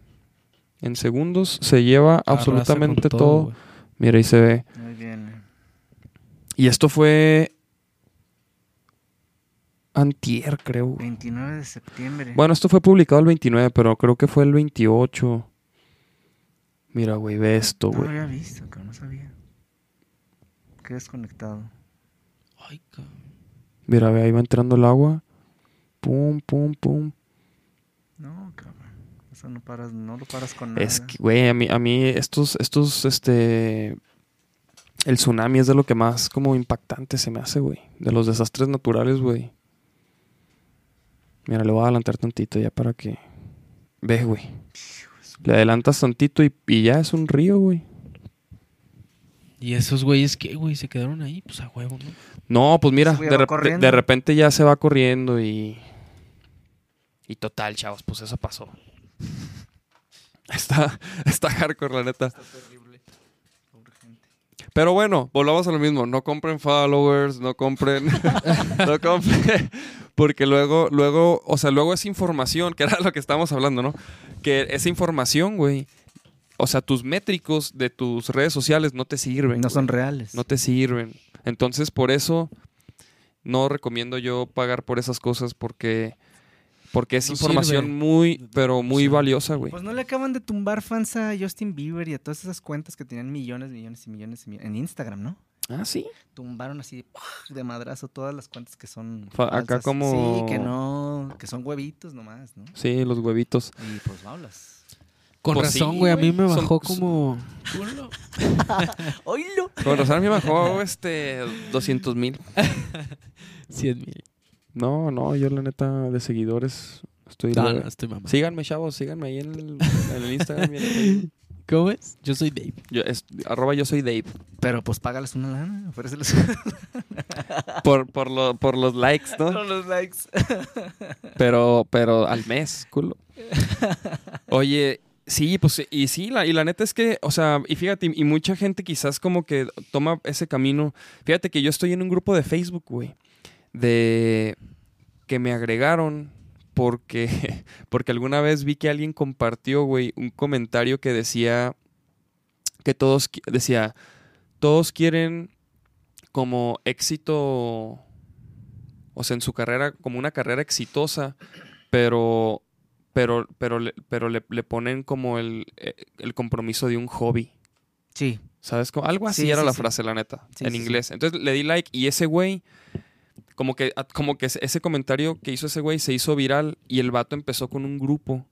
En segundos se lleva Arrasa absolutamente todo. Mira, ahí se ve. Muy bien. Y esto fue antier, creo. güey. 29 de septiembre. Bueno, esto fue publicado el 29, pero creo que fue el 28. Mira, güey, ve esto, no lo güey. había visto, que no sabía. Qué desconectado. Ay, cabrón. Mira, ve, ahí va entrando el agua. Pum, pum, pum. No, cabrón. Eso no paras, no lo paras con nada. Es que, güey, a mí, a mí estos, estos, este... El tsunami es de lo que más como impactante se me hace, güey. De los desastres naturales, güey. Mira, le voy a adelantar tantito ya para que... Ve, güey. Le adelantas tantito y, y ya es un río, güey. ¿Y esos güeyes qué, güey? ¿Se quedaron ahí? Pues a huevo, ¿no? No, pues mira, rep- corriendo. de repente ya se va corriendo y... Y total, chavos, pues eso pasó. Está, está hardcore, la neta. Está terrible. Pero bueno, volvamos a lo mismo. No compren followers, no compren... no compren... Porque luego, luego, o sea, luego es información, que era lo que estábamos hablando, ¿no? Que esa información, güey... O sea, tus métricos de tus redes sociales no te sirven. No güey. son reales. no te sirven. Entonces, por eso no recomiendo yo pagar por esas cosas porque porque es No información sirve. muy pero muy Sí. valiosa, güey. Pues no le acaban de tumbar fans a Justin Bieber y a todas esas cuentas que tenían millones, millones y millones y millones en Instagram, ¿no? Ah, sí. Tumbaron así de madrazo todas las cuentas que son Fa- acá falsas. como- Sí, que no, que son huevitos nomás, ¿no? Sí, los huevitos. Y pues hablas. Con Pues razón, sí, güey. a mí me bajó son- como... ¡Oílo! Con razón a mí me bajó este 200 mil. 100 mil. No, no, yo la neta de seguidores estoy... No, leve. no, estoy mamando. Síganme, chavos, síganme ahí en el, en el Instagram. y en el Facebook. ¿Cómo es? Yo soy Dave. Yo, es, arroba yo soy Dave. Pero pues págales una lana, ofréceles Por, por, lo- por los likes, ¿no? los likes. Pero, pero al mes, culo. Oye, sí, pues, y sí, la, y la neta es que, o sea, y fíjate, y mucha gente quizás como que toma ese camino. Fíjate que yo estoy en un grupo de Facebook, güey, de, que me agregaron porque, porque alguna vez vi que alguien compartió, güey, un comentario que decía que todos, decía, todos quieren como éxito, o sea, en su carrera, como una carrera exitosa, pero, pero, pero, le, pero le, le ponen como el, eh, el compromiso de un hobby. Sí. ¿Sabes? Como- algo así Sí, era sí, la sí. frase, la neta, Sí, en inglés. Entonces le di like y ese güey, como que, a- como que ese- ese comentario que hizo ese güey se hizo viral y el vato empezó con un grupo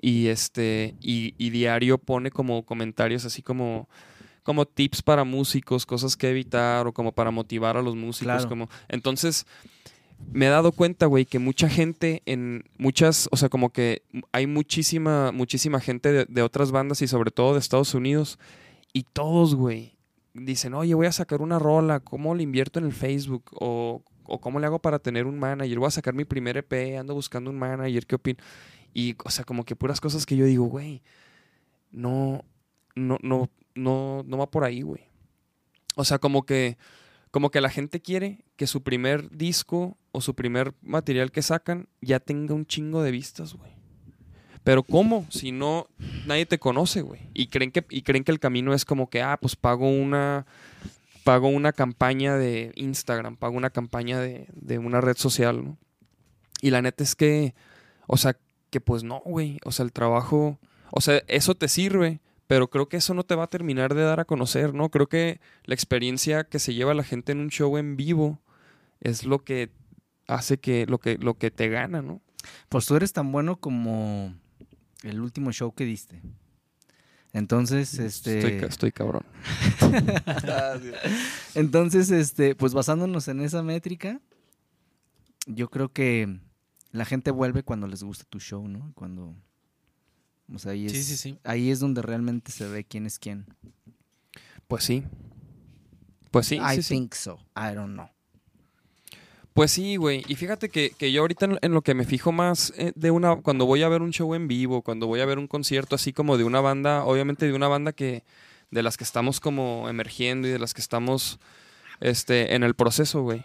y este, y, y diario pone como comentarios así como, como tips para músicos, cosas que evitar o como para motivar a los músicos. Claro. Como, entonces, me he dado cuenta, güey, que mucha gente en muchas, o sea, como que hay muchísima, muchísima gente de, de otras bandas y sobre todo de Estados Unidos y todos, güey, dicen, oye, voy a sacar una rola, ¿cómo le invierto en el Facebook? O, o cómo le hago para tener un manager, voy a sacar mi primer EP, ando buscando un manager, ¿qué opino? Y, o sea, como que puras cosas que yo digo, güey, no, no, no, no, no va por ahí, güey. O sea, como que, como que la gente quiere que su primer disco o su primer material que sacan ya tenga un chingo de vistas, güey. Pero ¿cómo? Si no, nadie te conoce, güey. Y creen que, y creen que el camino es como que, ah, pues pago una, pago una campaña de Instagram, pago una campaña de, de una red social, ¿no? Y la neta es que, o sea, que pues no, güey. O sea, el trabajo, o sea, eso te sirve, pero creo que eso no te va a terminar de dar a conocer, ¿no? Creo que la experiencia que se lleva la gente en un show en vivo es lo que hace que, lo que, lo que te gana, ¿no? Pues tú eres tan bueno como el último show que diste. Entonces, este. Estoy, ca- estoy cabrón. Entonces, este, pues basándonos en esa métrica, yo creo que la gente vuelve cuando les gusta tu show, ¿no? Cuando. O sea, ahí es, Sí, sí, sí. ahí es donde realmente se ve quién es quién. Pues sí. Pues sí, I sí, sí. think so. I don't know. Pues sí, güey. Y fíjate que, que yo ahorita en, en lo que me fijo más eh, de una. Cuando voy a ver un show en vivo, cuando voy a ver un concierto así como de una banda, obviamente de una banda que. de las que estamos como emergiendo y de las que estamos este, en el proceso, güey.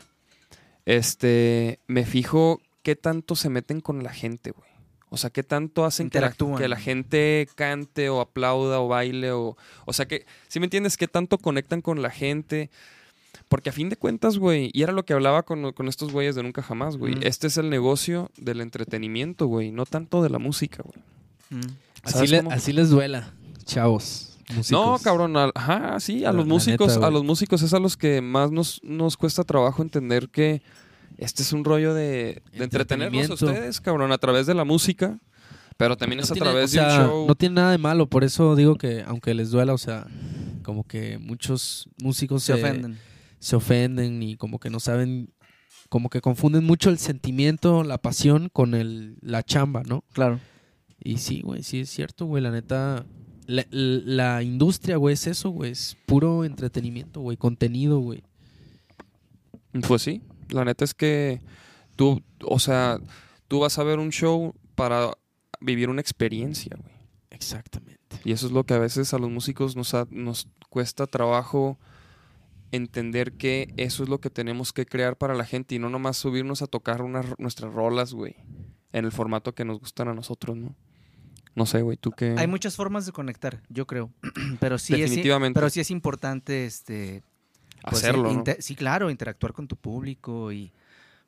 Este. Me fijo qué tanto se meten con la gente, güey. O sea, qué tanto hacen que la, que la gente cante o aplauda o baile o. O sea que. ¿Sí me entiendes? ¿Qué tanto conectan con la gente? Porque a fin de cuentas, güey, y era lo que hablaba con, con estos güeyes de Nunca Jamás, güey. Mm. Este es el negocio del entretenimiento, güey, no tanto de la música, güey. Mm. Así, ¿Sabes le- así les duela, chavos. No, cabrón, ajá, sí, a La- los la músicos, neta, a los músicos es a los que más nos, nos cuesta trabajo entender que este es un rollo de, de entretenerlos a Entretenimiento. ustedes, cabrón, a través de la música, pero también es a través o sea, de un show. No tiene nada de malo, por eso digo que aunque les duela, o sea, como que muchos músicos Se ofenden. Se ofenden y como que no saben, como que confunden mucho el sentimiento, la pasión con el, la chamba, ¿no? Claro. Y sí, güey, sí es cierto, güey, la neta, la, la industria, güey, es eso, güey, es puro entretenimiento, güey, contenido, güey. Pues sí, la neta es que tú, o sea, tú vas a ver un show para vivir una experiencia, güey. Exactamente. Y eso es lo que a veces a los músicos nos, ha- nos cuesta trabajo entender que eso es lo que tenemos que crear para la gente y no nomás subirnos a tocar unas, nuestras rolas, güey, en el formato que nos gustan a nosotros, ¿no? No sé, güey, tú qué... Hay muchas formas de conectar, yo creo. pero sí Definitivamente. Es, pero sí es importante este pues, hacerlo, ¿no? Sí, claro, interactuar con tu público y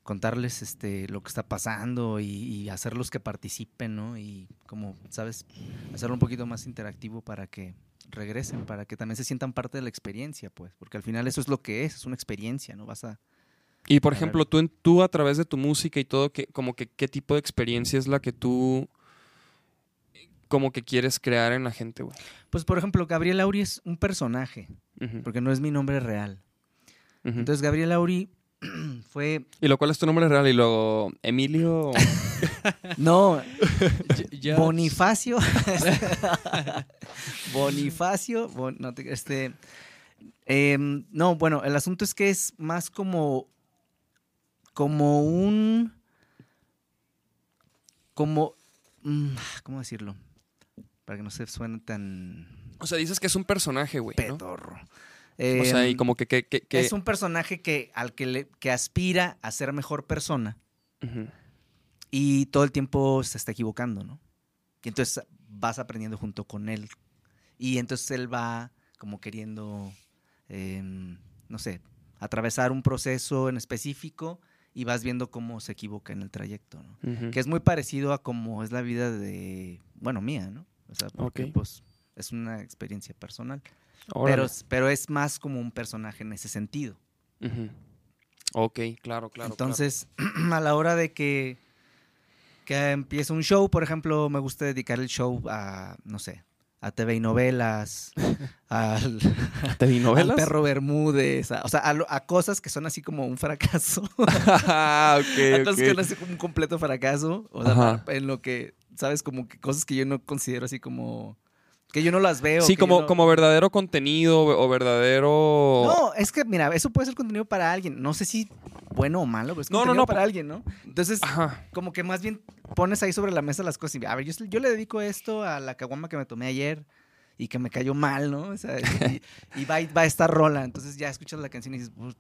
contarles este lo que está pasando y, y hacerlos que participen, ¿no? Y como, ¿sabes? Hacerlo un poquito más interactivo para que regresen, para que también se sientan parte de la experiencia, pues, porque al final eso es lo que es, es una experiencia, ¿no? Vas a Y por A ejemplo, tú, tú a través de tu música y todo, que, como que qué tipo de experiencia es la que tú como que quieres crear en la gente, güey. Pues por ejemplo, Gabriel Auri es un personaje, porque no es mi nombre real. Entonces Gabriel Auri fue y lo cual es tu nombre real y luego Emilio no, Bonifacio. Bonifacio. Bon- no, te- este, em, no, bueno, el asunto es que es más como. Como un. Como. mm, ¿Cómo decirlo? Para que no se suene tan O sea, dices que es un personaje, güey, ¿no? O sea, y Em, como que, que, que- que- es un personaje que, al que, le, que aspira a ser mejor persona. Y todo el tiempo se está equivocando, ¿no? Y entonces vas aprendiendo junto con él. Y entonces él va como queriendo, em, no sé, atravesar un proceso en específico y vas viendo cómo se equivoca en el trayecto, ¿no? Que es muy parecido a cómo es la vida de, bueno, mía, ¿no? O sea, porque pues es una experiencia personal. Pero, pero es más como un personaje en ese sentido. Ujú. Ok, claro, claro. Entonces, a la hora de que, que empieza un show, por ejemplo, me gusta dedicar el show a, no sé, a TV y novelas, al. ¿Te vi al novelas? perro Bermúdez, a- o sea, a, a cosas que son así como un fracaso, ah, a cosas que son así como un completo fracaso, o sea, para- en lo que, sabes, como que cosas que yo no considero así como, que yo no las veo. Sí, como, no- como verdadero contenido o verdadero... No, es que, mira, eso puede ser contenido para alguien. No sé si bueno o malo, pero es No, no, contenido no, para po- alguien, ¿no? Entonces, Ajá. como que más bien pones ahí sobre la mesa las cosas y, a ver, yo, yo le dedico esto a la caguama que me tomé ayer y que me cayó mal, ¿no? O sea, y, y va, va esta rola. Entonces ya escuchas la canción y dices, "Pues,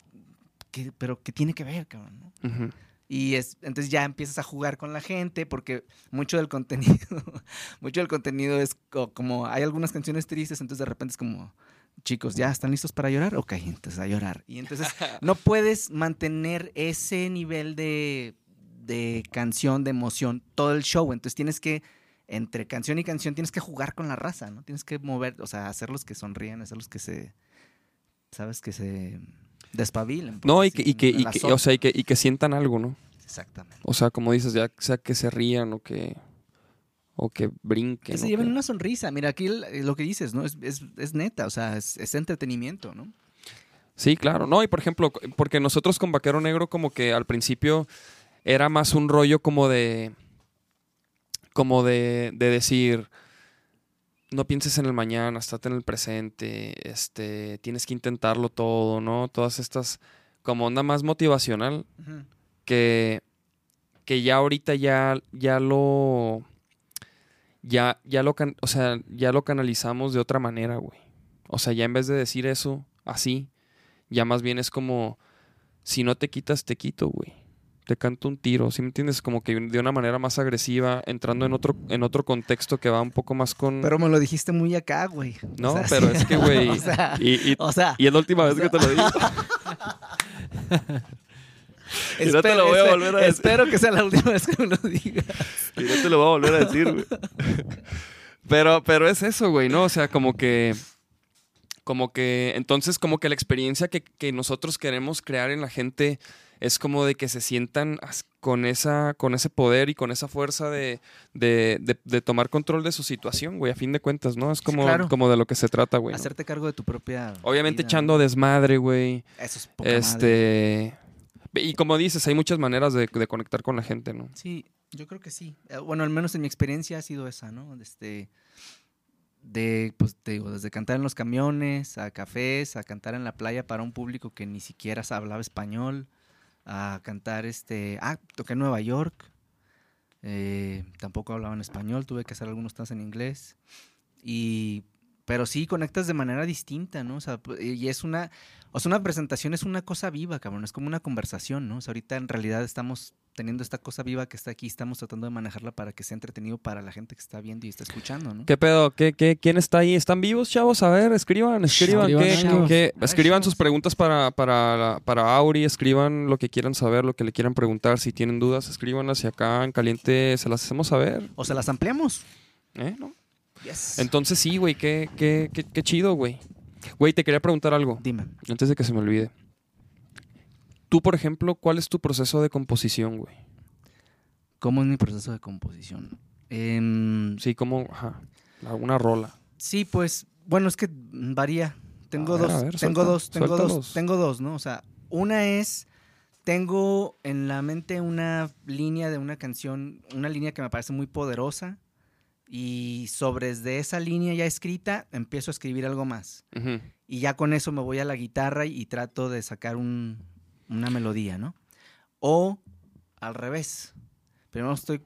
¿qué- pero ¿qué tiene que ver, cabrón? ¿no? Y es, entonces ya empiezas a jugar con la gente porque mucho del contenido, mucho del contenido es co- como, hay algunas canciones tristes, entonces de repente es como, chicos, ¿ya están listos para llorar? Ok, entonces a llorar. Y entonces no puedes mantener ese nivel de, de canción, de emoción, todo el show. Entonces tienes que, entre canción y canción, tienes que jugar con la raza, ¿no? Tienes que mover, o sea, hacerlos que sonríen, hacerlos que se, ¿sabes? Que se despabilen. No, y que, y que, y o sea, y que, y que sientan algo, ¿no? Exactamente. O sea, como dices, ya sea que se rían o que, o que brinquen. Que se lleven que- una sonrisa. Mira, aquí el- lo que dices, ¿no? Es, es, es neta, o sea, es, es entretenimiento, ¿no? Sí, claro. No, y por ejemplo, porque nosotros con Vaquero Negro como que al principio era más un rollo como de, como de, de decir, no pienses en el mañana, estate en el presente, este, tienes que intentarlo todo, ¿no? Todas estas, como onda más motivacional, que, que ya ahorita ya, ya lo, ya, ya lo, o sea, ya lo canalizamos de otra manera, güey. O sea, ya en vez de decir eso así, ya más bien es como, si no te quitas, te quito, güey. Te canto un tiro, ¿sí me entiendes? Como que de una manera más agresiva, entrando en otro, en otro contexto que va un poco más con... Pero me lo dijiste muy acá, güey. O no, sea, pero sí. es que, güey... o sea, y, y- o sea, y es la última vez que te lo digo. y no te lo voy a volver a decir. Espero que sea la última vez que me lo digas. Y no te lo voy a volver a decir, güey. Pero, pero es eso, güey, ¿no? O sea, como que. Como que. Entonces, como que la experiencia que, que nosotros queremos crear en la gente es como de que se sientan con, esa, con ese poder y con esa fuerza de, de, de- de tomar control de su situación, güey, a fin de cuentas, ¿no? Es como, claro. como de lo que se trata, güey. ¿no? Hacerte cargo de tu propia. Obviamente vida, echando desmadre, güey. Eso es poca madre. Este. Y como dices, hay muchas maneras de, de conectar con la gente, ¿no? Sí, yo creo que sí. Eh, Bueno, al menos en mi experiencia ha sido esa, ¿no? Este, de, pues te digo, desde cantar en los camiones, a cafés, a cantar en la playa para un público que ni siquiera hablaba español, a cantar, este, ah, toqué en Nueva York, eh, tampoco hablaban español, tuve que hacer algunos tantos en inglés, y, pero sí conectas de manera distinta, ¿no? O sea, y es una, o sea, una presentación es una cosa viva, cabrón, es como una conversación, ¿no? O sea, ahorita en realidad estamos teniendo esta cosa viva que está aquí, estamos tratando de manejarla para que sea entretenido para la gente que está viendo y está escuchando, ¿no? ¿Qué pedo? ¿Qué, qué, quién está ahí? ¿Están vivos, chavos? A ver, escriban, escriban. Escriban ¿qué- qué- escriban sus preguntas para, para, para Auri, escriban lo que quieran saber, lo que le quieran preguntar. Si tienen dudas, escríbanlas y acá en caliente se las hacemos saber. O se las ampliamos. ¿eh? ¿No? Yes. Entonces sí, güey, qué, qué, qué, qué chido, güey. Güey, te quería preguntar algo Dime. antes de que se me olvide. Tú, por ejemplo, ¿cuál es tu proceso de composición, güey? ¿Cómo es mi proceso de composición? Em, Sí, como, ajá, una rola. Sí, pues, bueno, es que varía. Tengo ver, dos, ver, tengo suelta, dos, tengo suéltalos. dos, tengo dos, ¿no? O sea, una es, tengo en la mente una línea de una canción, una línea que me parece muy poderosa y sobre de esa línea ya escrita empiezo a escribir algo más y ya con eso me voy a la guitarra y, trato de sacar un- una melodía, ¿no? O al revés. Primero estoy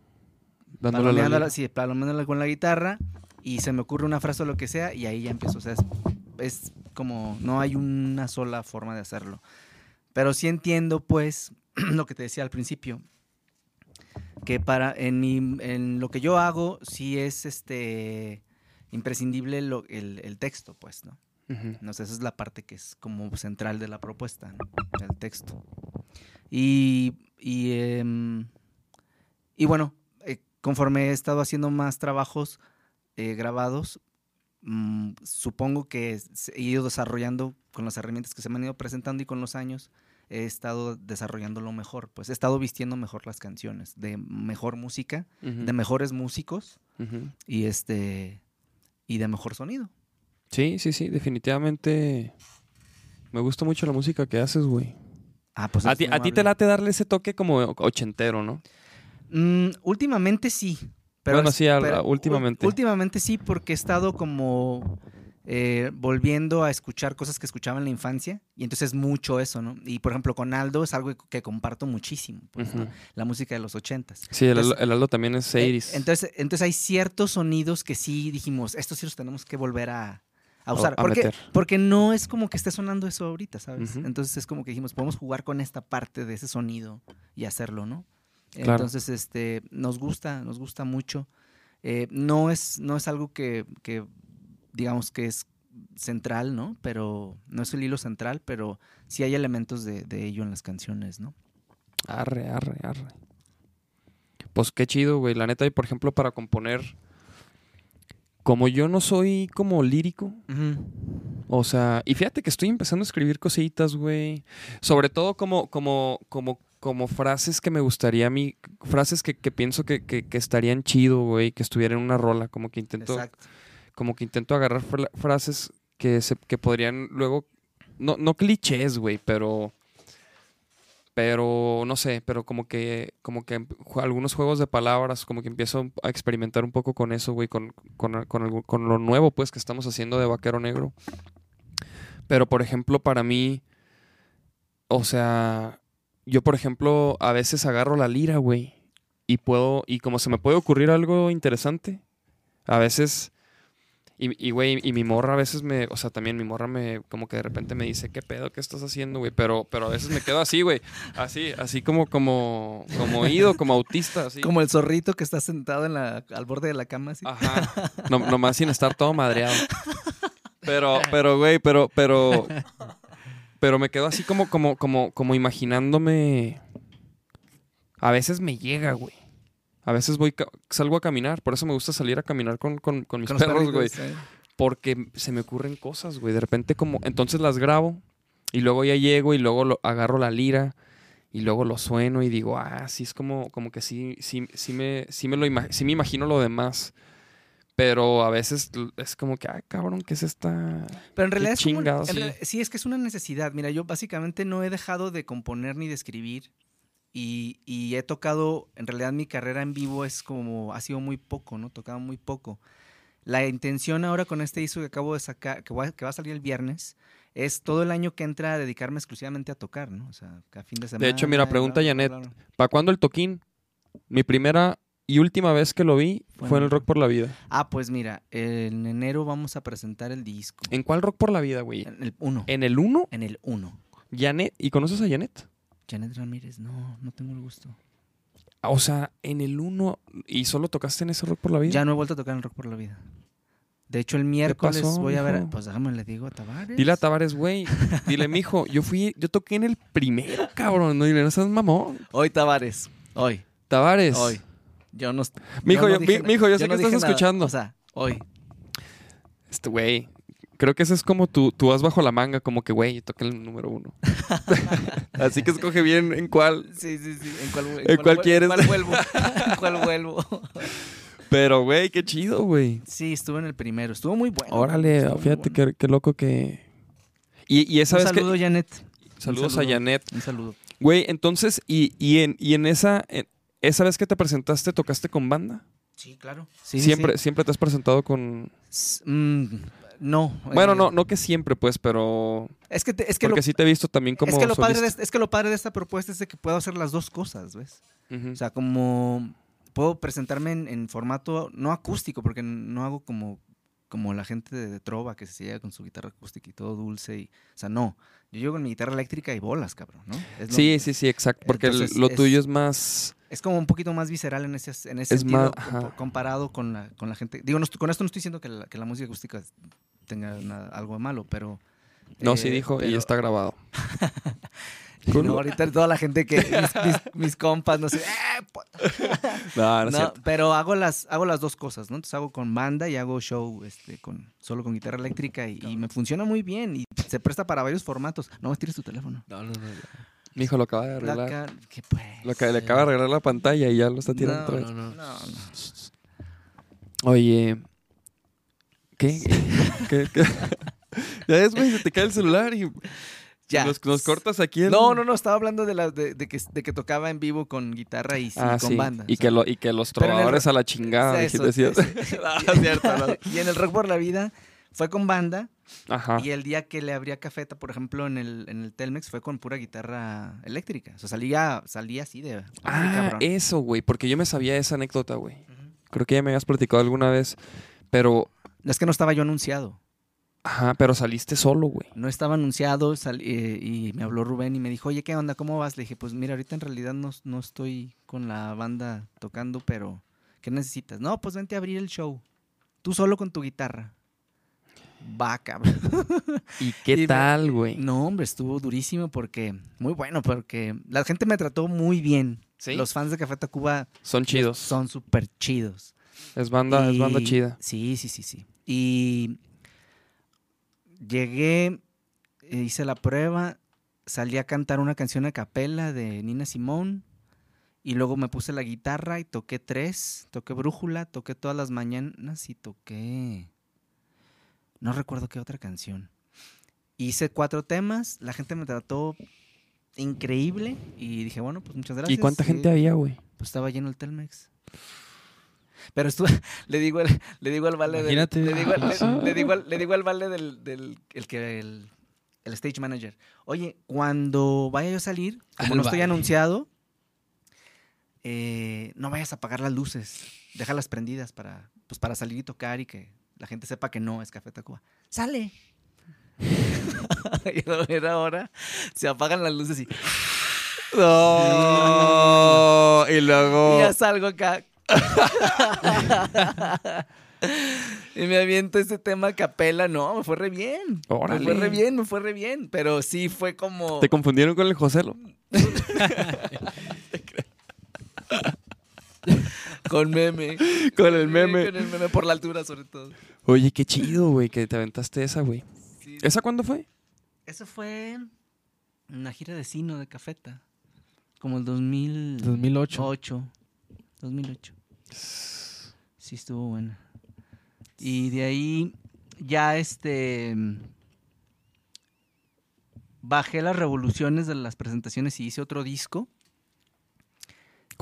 Dándole la palomeándola, sí, palomeándola con la guitarra y se me ocurre una frase o lo que sea y ahí ya empiezo. O sea, es, es como, no hay una sola forma de hacerlo. Pero sí entiendo, pues, lo que te decía al principio, que para en, mi, en lo que yo hago sí es este imprescindible lo- el, el texto, pues, ¿no? Ujú. No sé, esa es la parte que es como central de la propuesta, ¿no? el texto. Y, y, em, y bueno, eh, conforme he estado haciendo más trabajos eh, grabados, mm, supongo que he ido desarrollando con las herramientas que se me han ido presentando y con los años he estado desarrollándolo mejor. Pues he estado vistiendo mejor las canciones, de mejor música, de mejores músicos y este y de mejor sonido. Sí, sí, sí, definitivamente. Me gusta mucho la música que haces, güey. Ah, pues A ti, a ti te late darle ese toque como ochentero, ¿no? Mm, últimamente sí. Bueno, es- sí, pero últimamente. últimamente sí, porque he estado como eh, volviendo a escuchar cosas que escuchaba en la infancia. Y entonces es mucho eso, ¿no? Y por ejemplo, con Aldo es algo que comparto muchísimo. pues, ¿no? La música de los ochentas. Sí, el, Entonces- Aldo- el Aldo también es Eh, 80s. Entonces, entonces hay ciertos sonidos que sí dijimos, estos sí los tenemos que volver a, a usar. a porque, meter. porque no es como que esté sonando eso ahorita, ¿sabes? Entonces es como que dijimos, podemos jugar con esta parte de ese sonido y hacerlo, ¿no? Claro. Entonces, este, nos gusta, nos gusta mucho. Eh, no, es, no es algo que, que, digamos que es central, ¿no? Pero no es el hilo central, pero sí hay elementos de, de ello en las canciones, ¿no? Arre, arre, arre. Pues qué chido, güey. La neta, y por ejemplo, para componer. Como yo no soy como lírico, o sea, y fíjate que estoy empezando a escribir cositas, güey. Sobre todo como, como, como, como frases que me gustaría a mí, frases que, que pienso que, que, que estarían chido, güey, que estuvieran en una rola. Como que intento, Exacto. como que intento agarrar fra- frases que se, que podrían luego, no, no clichés, güey, pero, pero no sé, pero como que, como que ju- algunos juegos de palabras, como que empiezo a experimentar un poco con eso, güey, con, con, con, con lo nuevo, pues, que estamos haciendo de Vaquero Negro. Pero, por ejemplo, para mí, o sea, yo, por ejemplo, a veces agarro la lira, güey, y puedo, y como se me puede ocurrir algo interesante, a veces... Y, y, güey, y mi morra a veces me, o sea, también mi morra me, como que de repente me dice, ¿qué pedo? ¿Qué estás haciendo, güey? Pero, pero a veces me quedo así, güey. Así, así como, como, como oído, como autista, así. Como el zorrito que está sentado en la, al borde de la cama. Así. Ajá. No, nomás sin estar todo madreado. Pero, pero, güey, pero, pero, pero me quedo así como, como, como, como imaginándome. A veces me llega, güey. A veces voy, salgo a caminar. Por eso me gusta salir a caminar con, con, con mis Con perros, güey. ¿eh? Porque se me ocurren cosas, güey. De repente como... Entonces las grabo y luego ya llego y luego lo, agarro la lira y luego lo sueno y digo, ah, sí es como, como que sí, sí, sí me, sí me lo ima- sí me imagino lo demás. Pero a veces es como que, ay, cabrón, ¿qué es esta...? Pero en realidad es como- en sí. sí, es que es una necesidad. Mira, yo básicamente no he dejado de componer ni de escribir. Y, y he tocado, en realidad mi carrera en vivo es como, ha sido muy poco, ¿no? Tocado muy poco. La intención ahora con este disco que acabo de sacar, que va, que va a salir el viernes, es todo el año que entra a dedicarme exclusivamente a tocar, ¿no? O sea, cada fin de semana. hecho, mira, pregunta Janet. ¿Para cuándo el toquín? Mi primera y última vez que lo vi Fue en- el Rock por la Vida. Ah, pues mira, en enero vamos a presentar el disco. ¿En cuál Rock por la Vida, güey? En el 1. ¿En el 1? En el 1. Janet. ¿Y conoces a Janet? Janet Ramírez, no, no tengo el gusto. O sea, en el 1 y solo tocaste en ese Rock por la Vida. Ya no he vuelto a tocar en el Rock por la Vida. De hecho, el miércoles pasó, voy a ver. Pues déjame le digo a Tavares. Dile a Tavares, güey. Dile, mijo, yo fui, yo toqué en el primero, cabrón. No, dile, no seas mamón. Hoy, Tavares. Hoy. Tavares. Hoy. Yo no. Mijo, no yo- dije mi- na- mijo, yo sé no que estás nada. escuchando. O sea, hoy. Este, güey. Creo que ese es como tú, tú vas bajo la manga, como que, güey, toqué el número uno. Así que escoge bien en cuál. Sí, sí, sí. ¿En cuál, ¿En cuál vuel- quieres? ¿Cuál vuelvo? ¿En cuál vuelvo? Pero, güey, qué chido, güey. Sí, estuve en el primero. Estuvo muy bueno. Órale, Estuvo fíjate bueno. qué, qué loco que. Y, y esa Un vez saludo, que. Janet. Saludos saludo. a Janet. Un saludo. Güey, entonces, y, y, en, y en esa. en- esa vez que te presentaste, ¿tocaste con banda? Sí, claro. Sí, siempre, sí. siempre te has presentado con. Mm, no. Bueno, eh, no, no que siempre, pues, pero. Es que, te- es que porque lo, sí te he visto también como. es que lo padre de, es que lo padre de esta propuesta es de que puedo hacer las dos cosas, ¿ves? O sea, como puedo presentarme en, en formato no acústico, porque no hago como, como la gente de, de Trova que se llega con su guitarra acústica y todo dulce. Y, o sea, no. Yo llego con mi guitarra eléctrica y bolas, cabrón, ¿no? Es sí, sí, sí, exacto. Porque Entonces, lo es- tuyo es más. Es como un poquito más visceral en ese, en ese Es sentido más- comparado con la, con la gente. Digo, no con esto no estoy diciendo que la, que la música acústica tenga nada- algo de malo, pero... No, eh, sí dijo y está grabado. No, ahorita toda la gente que... Mis, mis- mis compas, no sé... "Eh, po-". No, no es No, pero hago las, hago las dos cosas, ¿no? Entonces hago con banda y hago show este, con, solo con guitarra eléctrica y, y me funciona muy bien y se presta para varios formatos. No me tires tu teléfono. No, no, no. Mi hijo lo acaba de La arreglar. ca- ¿Qué pues? Lo que le acaba de arreglar la pantalla y ya lo está tirando No, otra vez. no, no. No. Oye, ¿qué? ¿Qué? qué? ya ves, güey, se te cae el celular y Ya. nos, nos cortas aquí. el- No, no, no, estaba hablando de, la, de, de que, de que tocaba en vivo con guitarra y sí, Ah, con sí. banda. Y, que lo, y que los el trovadores ro- a la chingada. eso, decías. eso. No, cierto, no. y en el Rock por la Vida fue con banda Ajá. y el día que le abría Cafeta, por ejemplo, en el, en el Telmex fue con pura guitarra eléctrica. O sea, salía, salía así de... Ah, cabrón. eso, güey, porque yo me sabía esa anécdota, güey. Creo que ya me habías platicado alguna vez, pero, Es que no estaba yo anunciado. ajá, pero saliste solo, güey. No estaba anunciado eh, y me habló Rubén y me dijo, oye, ¿qué onda? ¿Cómo vas? Le dije, pues mira, ahorita en realidad no, no estoy con la banda tocando, pero ¿qué necesitas? No, pues vente a abrir el show. Tú solo con tu guitarra. Va, cabrón. ¿Y qué Y tal, güey? No, hombre, estuvo durísimo porque, muy bueno, porque la gente me trató muy bien. ¿Sí? Los fans de Café Tacuba Son chidos. son súper chidos. Es banda, es banda chida. Sí, sí, sí, sí. Y llegué, eh, hice la prueba, salí a cantar una canción a capela de Nina Simón y luego me puse la guitarra y toqué tres, toqué brújula, toqué todas las mañanas y toqué... No recuerdo qué otra canción. Hice cuatro temas, la gente me trató increíble y dije, bueno, pues muchas gracias. ¿Y cuánta Sí. gente había, güey? Pues estaba lleno el Telmex. Pero le digo al, le digo al vale del, le digo, le, le digo al, le digo al vale del, del el que el, el stage manager. Oye, cuando vaya yo a salir, como Al no estoy anunciado, eh, no vayas a apagar las luces, déjalas prendidas para, pues para salir y tocar y que la gente sepa que no es Café Tacuba. Sale. y a la mera hora se apagan las luces y No. y Y luego. ya salgo acá. y me aviento ese tema a capela. No, me fue re bien. Órale. Me fue re bien, me fue re bien. Pero sí fue como. ¿Te confundieron con el Joselo? Con meme. Con el Sí, meme. Con el meme por la altura, sobre todo. Oye, qué chido, güey, que te aventaste esa, güey. Sí. ¿Esa cuándo fue? Eso fue una gira de Sino de Cafeta. Como el 2000... 2008. 2008. 2008. Sí, estuvo buena. Y de ahí ya este bajé las revoluciones de las presentaciones y hice otro disco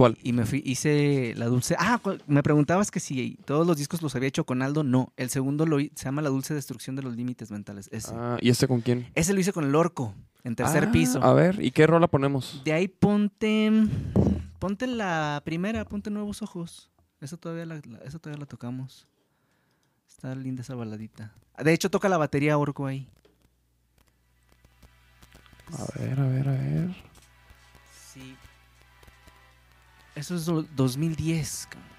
¿Cuál? y me fui hice la dulce. Ah, me preguntabas que si todos los discos los había hecho con Aldo, no, el segundo lo se llama La dulce destrucción de los límites mentales, ese. Ah, ¿Y este con quién? Ese lo hice con el Orco en tercer Ah, piso. A ver, ¿y qué rola ponemos? De ahí ponte. Ponte la primera, ponte nuevos ojos. Esa todavía la, la- esa todavía la tocamos. Está linda esa baladita. De hecho, toca la batería Orco ahí. A ver, a ver, a ver. Sí. Eso es do- 2010. cabrón.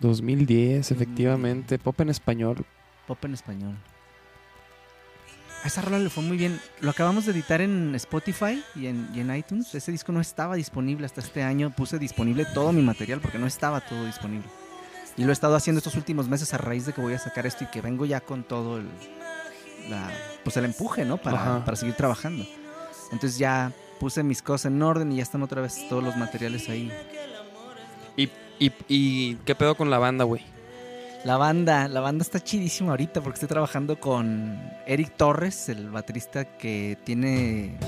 2010, efectivamente. Pop en español. Pop en español. A esa rola le fue muy bien. Lo acabamos de editar en Spotify y en, y en iTunes. Ese disco no estaba disponible hasta este año. Puse disponible todo mi material porque no estaba todo disponible. Y lo he estado haciendo estos últimos meses a raíz de que voy a sacar esto y que vengo ya con todo el, la- pues el empuje, ¿no? Para, para seguir trabajando. Entonces ya puse mis cosas en orden y ya están otra vez todos los materiales ahí. ¿Y, y, y qué pedo con la banda, güey? La banda, la banda está chidísima ahorita porque estoy trabajando con Eric Torres, el baterista que tiene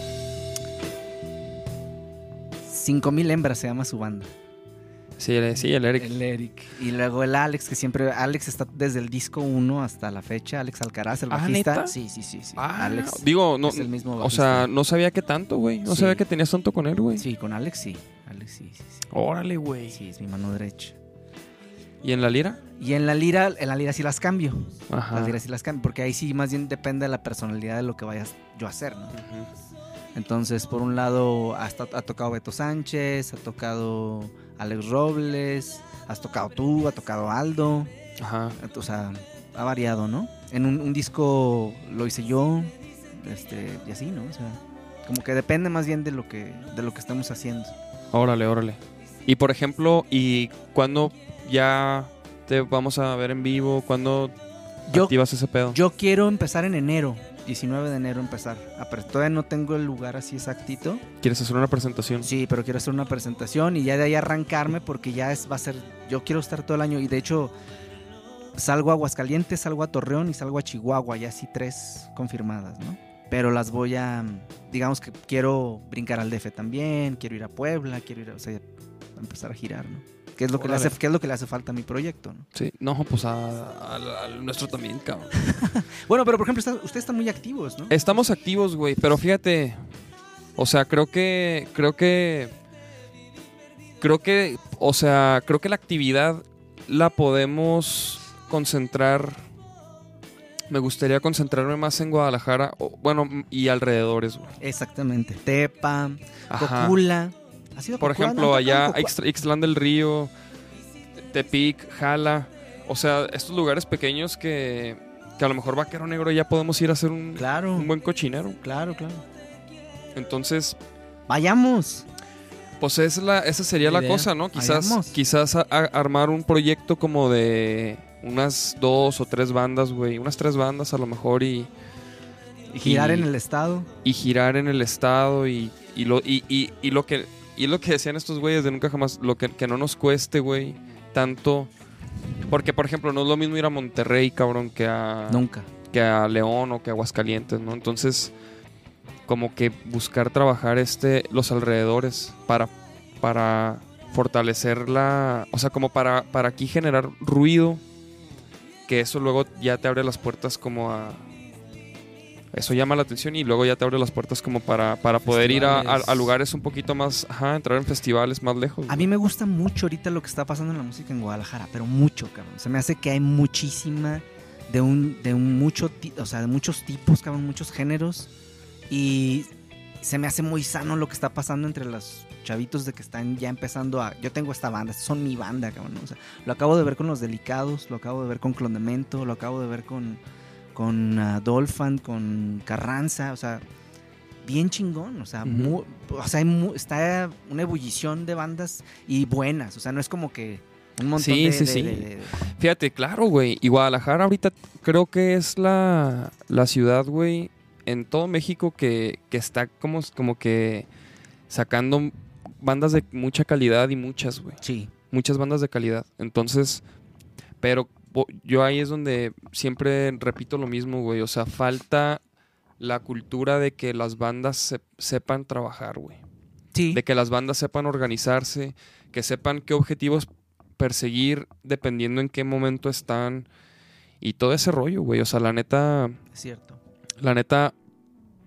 5000 hembras se llama su banda. Sí, el, sí, el Eric. El Eric. Y luego el Alex, que siempre Alex está desde el disco 1 hasta la fecha, Alex Alcaraz, el Ah, bajista. ¿neta? Sí, sí, sí, sí. Ah, Alex digo, no, es el mismo o sea, no sabía que tanto, güey. No Sí. sabía que tenías tanto con él, güey. Sí, con Alex sí. Alex sí, sí, sí. Órale, güey. Sí, es mi mano derecha. ¿Y en la lira? Y en la lira, en la lira sí las cambio. Ajá. Las liras sí las cambio, porque ahí sí más bien depende de la personalidad de lo que vayas yo a hacer, ¿no? Entonces, por un lado, hasta ha tocado Beto Sánchez, ha tocado Alex Robles, has tocado tú, ha tocado Aldo. Ajá. O sea, ha variado, ¿no? En un, un disco lo hice yo, este, y así, ¿no? O sea, como que depende más bien de lo que, de lo que estamos haciendo. Órale, órale. Y por ejemplo, ¿y cuándo ya te vamos a ver en vivo? ¿Cuándo Yo, activas ese pedo? yo quiero empezar en enero, 19 de enero empezar. Ah, todavía no tengo el lugar así exactito. ¿Quieres hacer una presentación? Sí, pero quiero hacer una presentación y ya de ahí arrancarme porque ya es, va a ser, yo quiero estar todo el año y de hecho salgo a Aguascalientes, salgo a Torreón y salgo a Chihuahua, ya sí tres confirmadas, ¿no? Pero las voy a, digamos que quiero brincar al DF también, quiero ir a Puebla, quiero ir a, o sea, a empezar a girar, ¿no? ¿Qué es lo que le hace, qué es lo que le hace falta a mi proyecto, ¿no? Sí. No, pues a- nuestro también, cabrón. Bueno, pero por ejemplo, está- ustedes están muy activos, ¿no? Estamos activos, güey, pero fíjate, o sea, creo que, creo que, creo que, o sea, creo que la actividad la podemos concentrar. Me gustaría concentrarme más en Guadalajara, o- bueno, y alrededores, güey. Exactamente. Tepa, Ajá. Cocula. ¿Has ido a Por ejemplo, allá, Ixtlán del Río, Tepic, Jala. O sea, estos lugares pequeños que, que a lo mejor Vaquero Negro ya podemos ir a hacer un, Claro, un buen cochinero. claro, claro. Entonces, Vayamos. Pues es la, esa sería La cosa, ¿no? Quizás, Vayamos. quizás a- a- armar un proyecto como de unas dos o tres bandas, güey. Unas tres bandas a lo mejor y, Y girar Y- en el estado. y girar en el estado y, y lo, y- y lo que y lo que decían estos güeyes de nunca jamás, lo que, que no nos cueste, güey, tanto. Porque, por ejemplo, no es lo mismo ir a Monterrey, cabrón, que a, Nunca. que a León o que a Aguascalientes, ¿no? Entonces, como que buscar trabajar este los alrededores para para fortalecer la, o sea, como para para aquí generar ruido que eso luego ya te abre las puertas como a eso llama la atención y luego ya te abre las puertas como para, para poder ir a, a- a Festivales. lugares un poquito más, ajá, entrar en festivales más lejos. A mí me gusta mucho ahorita lo que está pasando en la música en Guadalajara, pero mucho, cabrón. Se me hace que hay muchísima de un de un mucho, o sea, de muchos tipos, cabrón, muchos géneros y se me hace muy sano lo que está pasando entre los chavitos de que están ya empezando a yo tengo esta banda, son mi banda, cabrón. O sea, lo acabo de ver con los delicados, lo acabo de ver con Clondemento, lo acabo de ver con con ah, Dolphin, con Carranza, o sea, bien chingón, o sea, o sea, está una ebullición de bandas y buenas, o sea, no es como que un montón Sí, de, sí, de- sí. de- Fíjate, claro, güey. Y Guadalajara ahorita creo que es la, la ciudad, güey, en todo México que, que está como, como que sacando bandas de mucha calidad y muchas, güey. sí, Muchas bandas de calidad. Entonces, pero yo ahí es donde siempre repito lo mismo, güey. O sea, falta la cultura de que las bandas se- sepan trabajar, güey sí, de que las bandas sepan organizarse, que sepan qué objetivos perseguir dependiendo en qué momento están y todo ese rollo, güey. O sea, la neta, es cierto. la neta,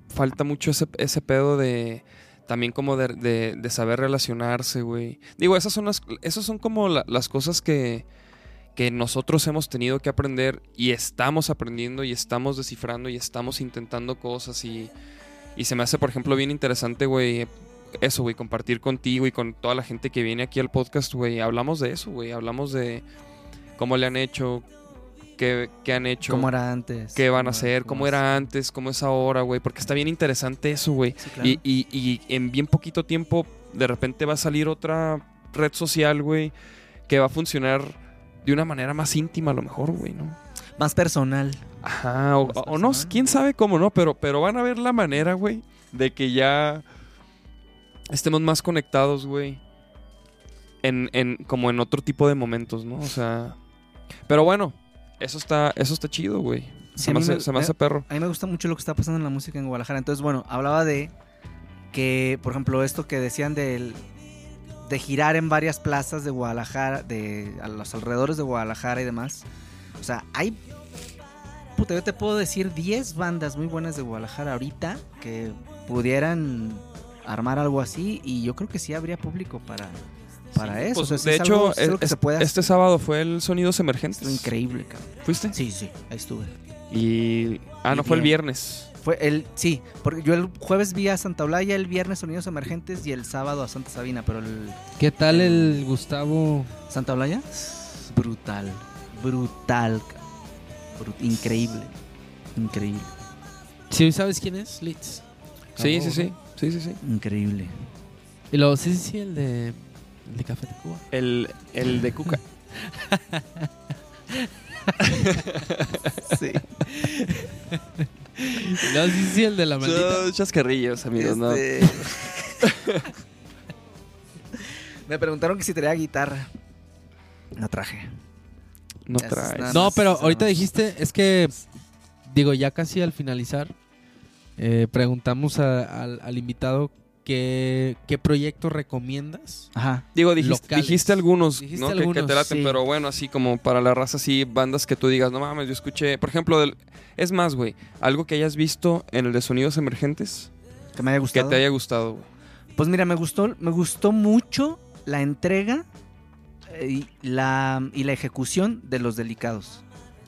falta mucho ese, ese pedo de también como de, de- de saber relacionarse, güey. Digo, esas son las, esas son como la- las cosas que, que nosotros hemos tenido que aprender y estamos aprendiendo y estamos descifrando y estamos intentando cosas y, y se me hace, por ejemplo, bien interesante, güey, eso, güey, compartir contigo y con toda la gente que viene aquí al podcast, güey. Hablamos de eso, güey. Hablamos de cómo le han hecho, qué, qué han hecho, ¿Cómo era antes? qué van a ¿Cómo- hacer, cómo era antes, cómo es ahora, güey. Porque está bien interesante eso, güey. Sí, claro. Y, y- y en bien poquito tiempo, de repente va a salir otra red social, güey, que va a funcionar de una manera más íntima, a lo mejor, güey, ¿no? Más personal. Ajá, o, no, quién sabe cómo, ¿no? Pero, pero van a ver la manera, güey, de que ya estemos más conectados, güey. En, en, como en otro tipo de momentos, ¿no? O sea. Pero bueno, eso está, eso está chido, güey. Sí, se, me mí hace, me- se me hace perro. A mí me gusta mucho lo que está pasando en la música en Guadalajara. Entonces, bueno, hablaba de que, por ejemplo, esto que decían del, de girar en varias plazas de Guadalajara, de a los alrededores de Guadalajara y demás. O sea, hay. Puta, yo te puedo decir 10 bandas muy buenas de Guadalajara ahorita que pudieran armar algo así y yo creo que sí habría público para, para Sí, eso. pues, O sea, sí de es hecho, algo- es algo que es- se puede este sábado fue el Sonidos Emergentes. Estuvo increíble, cabrón. ¿Fuiste? Sí, sí, ahí estuve. Y. Ah, Y no, fue el viernes. Fue el, sí, porque yo el jueves vi a Santa Olaya, el viernes Sonidos Emergentes y el sábado a Santa Sabina, pero el ¿Qué tal el Gustavo? Santa Olaya, brutal, brutal, brut- increíble, increíble, ¿Sí sabes quién es? Litz. Sí, sí, sí. Sí, sí, sí. increíble. Y luego, sí, sí, sí, el de, el de Café de Cuba. El, el de Cuca. Sí. No, sí, sí, el de la maldita. Son chascarrillos, amigos, ¿no? Este- Me preguntaron que si traía guitarra. No traje. No traes. nada. No, más, pero ahorita más. dijiste, es que, digo, ya casi al finalizar, eh, preguntamos a- al, al invitado qué, qué proyecto recomiendas. Ajá. Digo, dijiste, dijiste algunos, Dijiste ¿no? Que- Que, te laten, sí. pero bueno, así como para la raza, así, bandas que tú digas, no mames, yo escuché, por ejemplo, del, es más, güey, algo que hayas visto en el de Sonidos Emergentes Que me haya que gustado. te haya gustado, güey. Pues mira, me gustó, me gustó mucho la entrega eh, y la, y la ejecución de los delicados.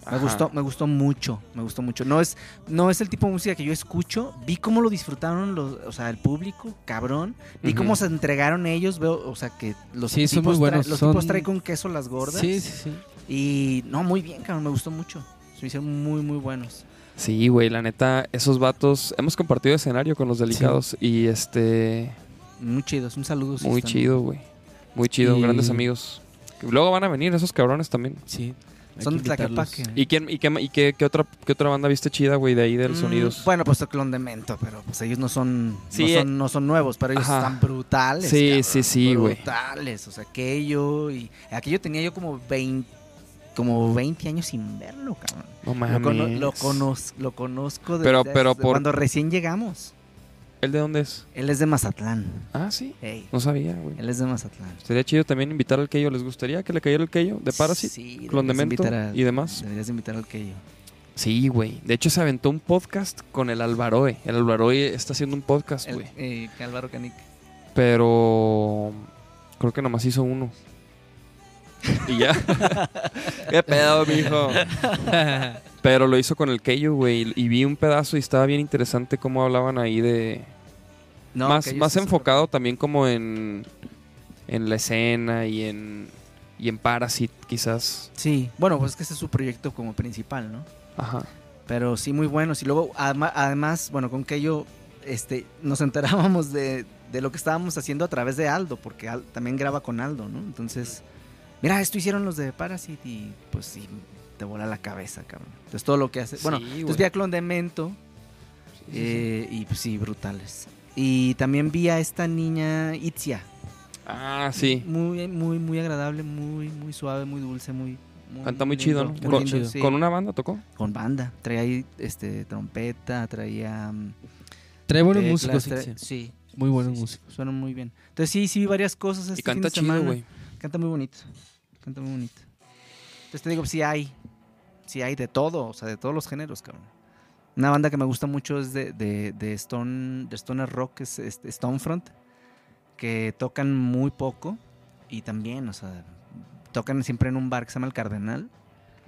Me gustó, me gustó mucho, me gustó mucho. No es, no es el tipo de música que yo escucho. Vi cómo lo disfrutaron los, o sea, el público, cabrón. Vi cómo se entregaron ellos. Veo, o sea, que los Sí, son tipos, muy tra- buenos, los son- tipos traen con queso las gordas. Sí, sí, sí. Y no, muy bien, cabrón, me gustó mucho. Se me hicieron muy, muy buenos. Sí, güey, la neta, esos vatos, hemos compartido escenario con los delicados y este, Muy chidos. Un saludo. si muy están- chido, güey. Muy chido, Y- grandes amigos. Luego van a venir esos cabrones también. sí. Hay Son de. Tlaquepaque. ¿Y quién y qué, y qué, qué otra qué otra banda viste chida, güey, de ahí del Mm, Sonidos? Bueno, pues el clon de Mento, pero pues ellos no son, Sí, no, eh. son no son nuevos, pero ellos Ajá. están brutales. Sí, cabrón, sí, sí, güey. Brutales. O sea, aquello y aquello tenía yo como 20, como 20 años sin verlo, cabrón. No Lo, mames. cono- lo, conoz- lo conozco desde, Pero- pero desde por- cuando recién llegamos. ¿El de dónde es? Él es de Mazatlán. Ah, sí. Ey, No sabía, güey. él es de Mazatlán. Sería chido también invitar al Keyo. ¿Les gustaría que le cayera el Keyo de Parasite? Sí, Clon de deberías Mento invitar a- y demás. Deberías invitar al Keyo. Sí, güey. De hecho, se aventó un podcast con el Alvaroe. El Alvaroe está haciendo un podcast, güey. eh, Álvaro Canic. Pero creo que nomás hizo uno. Y ya. ¿Qué pedo, mijo? Pero lo hizo con el Keyo, güey. Y vi un pedazo y estaba bien interesante cómo hablaban ahí de... No, más más enfocado también como en... En la escena y en... Y en Parasite, quizás. Sí, bueno, pues es que ese es su proyecto como principal, ¿no? Ajá. Pero sí, muy buenos. Y luego, además, bueno, con yo este, nos enterábamos de, de lo que estábamos haciendo a través de Aldo, porque Al- también graba con Aldo, ¿no? Entonces, mira, esto hicieron los de Parasite y pues sí, te vuela la cabeza, cabrón. Entonces, todo lo que hace. Bueno, entonces vi a Clon de Mento Sí, sí, sí. eh, y pues sí, brutales. Y también vi a esta niña Itzia. Ah, sí. Muy, muy, muy agradable, muy, muy suave, muy dulce, muy. Canta muy chido, ¿no? muy Con- lindo, sí. ¿Con una banda tocó? Con banda. Traía ahí este, trompeta, traía. mm, Trae buenos teclas, músicos, trae- Itzia. Sí. Muy buenos sí, sí, músicos. Suenan muy bien. Entonces sí, sí vi varias cosas este y canta fin de chido, güey. Canta muy bonito. Canta muy bonito. Entonces te digo, sí hay. Sí hay de todo, o sea, de todos los géneros, cabrón. Una banda que me gusta mucho es de, de, de Stone, de Stoner Rock, es este, Stonefront, que tocan muy poco y también, o sea, tocan siempre en un bar que se llama El Cardenal.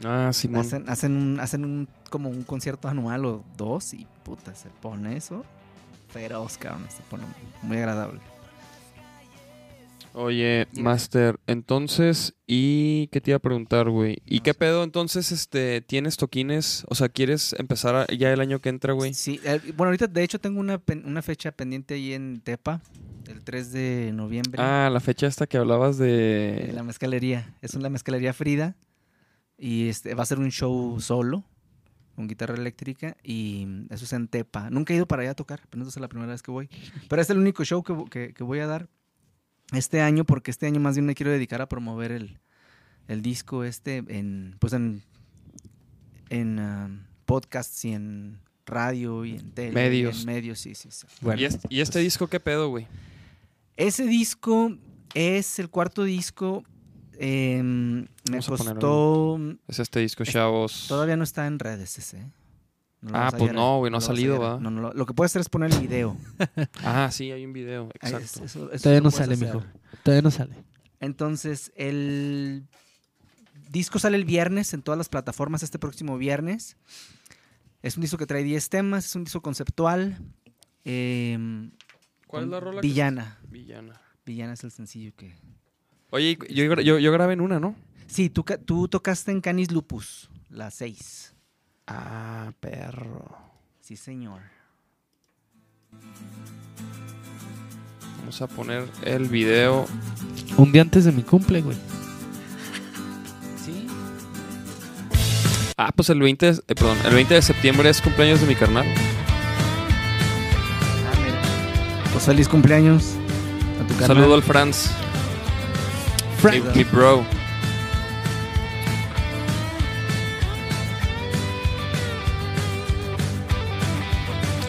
Ah, Simón. Hacen, hacen, un, hacen un, como un concierto anual o dos y puta, se pone eso feroz, cabrón. Se pone muy agradable. Oye. Master, entonces, ¿y qué te iba a preguntar, güey? ¿Y qué pedo entonces, este, tienes toquines? O sea, ¿quieres empezar a- ya el año que entra, güey? Sí, eh, bueno, ahorita de hecho tengo una, una fecha pendiente ahí en Tepa, el 3 de noviembre. Ah, la fecha esta que hablabas de... la mezcalería. Es una mezcalería Frida. Y este va a ser un show solo, con guitarra eléctrica. Y eso es en Tepa. Nunca he ido para allá a tocar, pero esta es la primera vez que voy. Pero es el único show que- que voy a dar este año, porque este año más bien me quiero dedicar a promover el, el disco este en, pues en, en ah, podcasts y en radio y en tele. y Medios. en medios, sí, sí, sí. ¿Y, este, y este disco qué pedo, güey? Ese disco es el cuarto disco. em, me Vamos costó. Es este disco, chavos. Todavía no está en redes ese. Ah, pues hallar- no, güey, no ha salido. ¿va? No, no, lo, lo que puedes hacer es poner el video. Ah, sí, hay un video, exacto. es- eso- eso Todavía no sale, hacer. mijo. Todavía no sale. Entonces, el disco sale el viernes en todas las plataformas este próximo viernes. Es un disco que trae 10 temas, es un disco conceptual. em, ¿Cuál es la rola? que- Villana. Villana. Villana es el sencillo que... Oye, yo, yo, yo grabé en una, ¿no? Sí, tú, tú tocaste en Canis Lupus, la 6. Ah, perro. Sí, señor. Vamos a poner el video. Un día antes de mi cumple, güey. Sí. Ah, pues el 20 de, eh, perdón, el 20 de septiembre es cumpleaños de mi carnal. Ah, mira. Pues feliz cumpleaños a tu carnal. saludo al Franz. Mi, mi bro.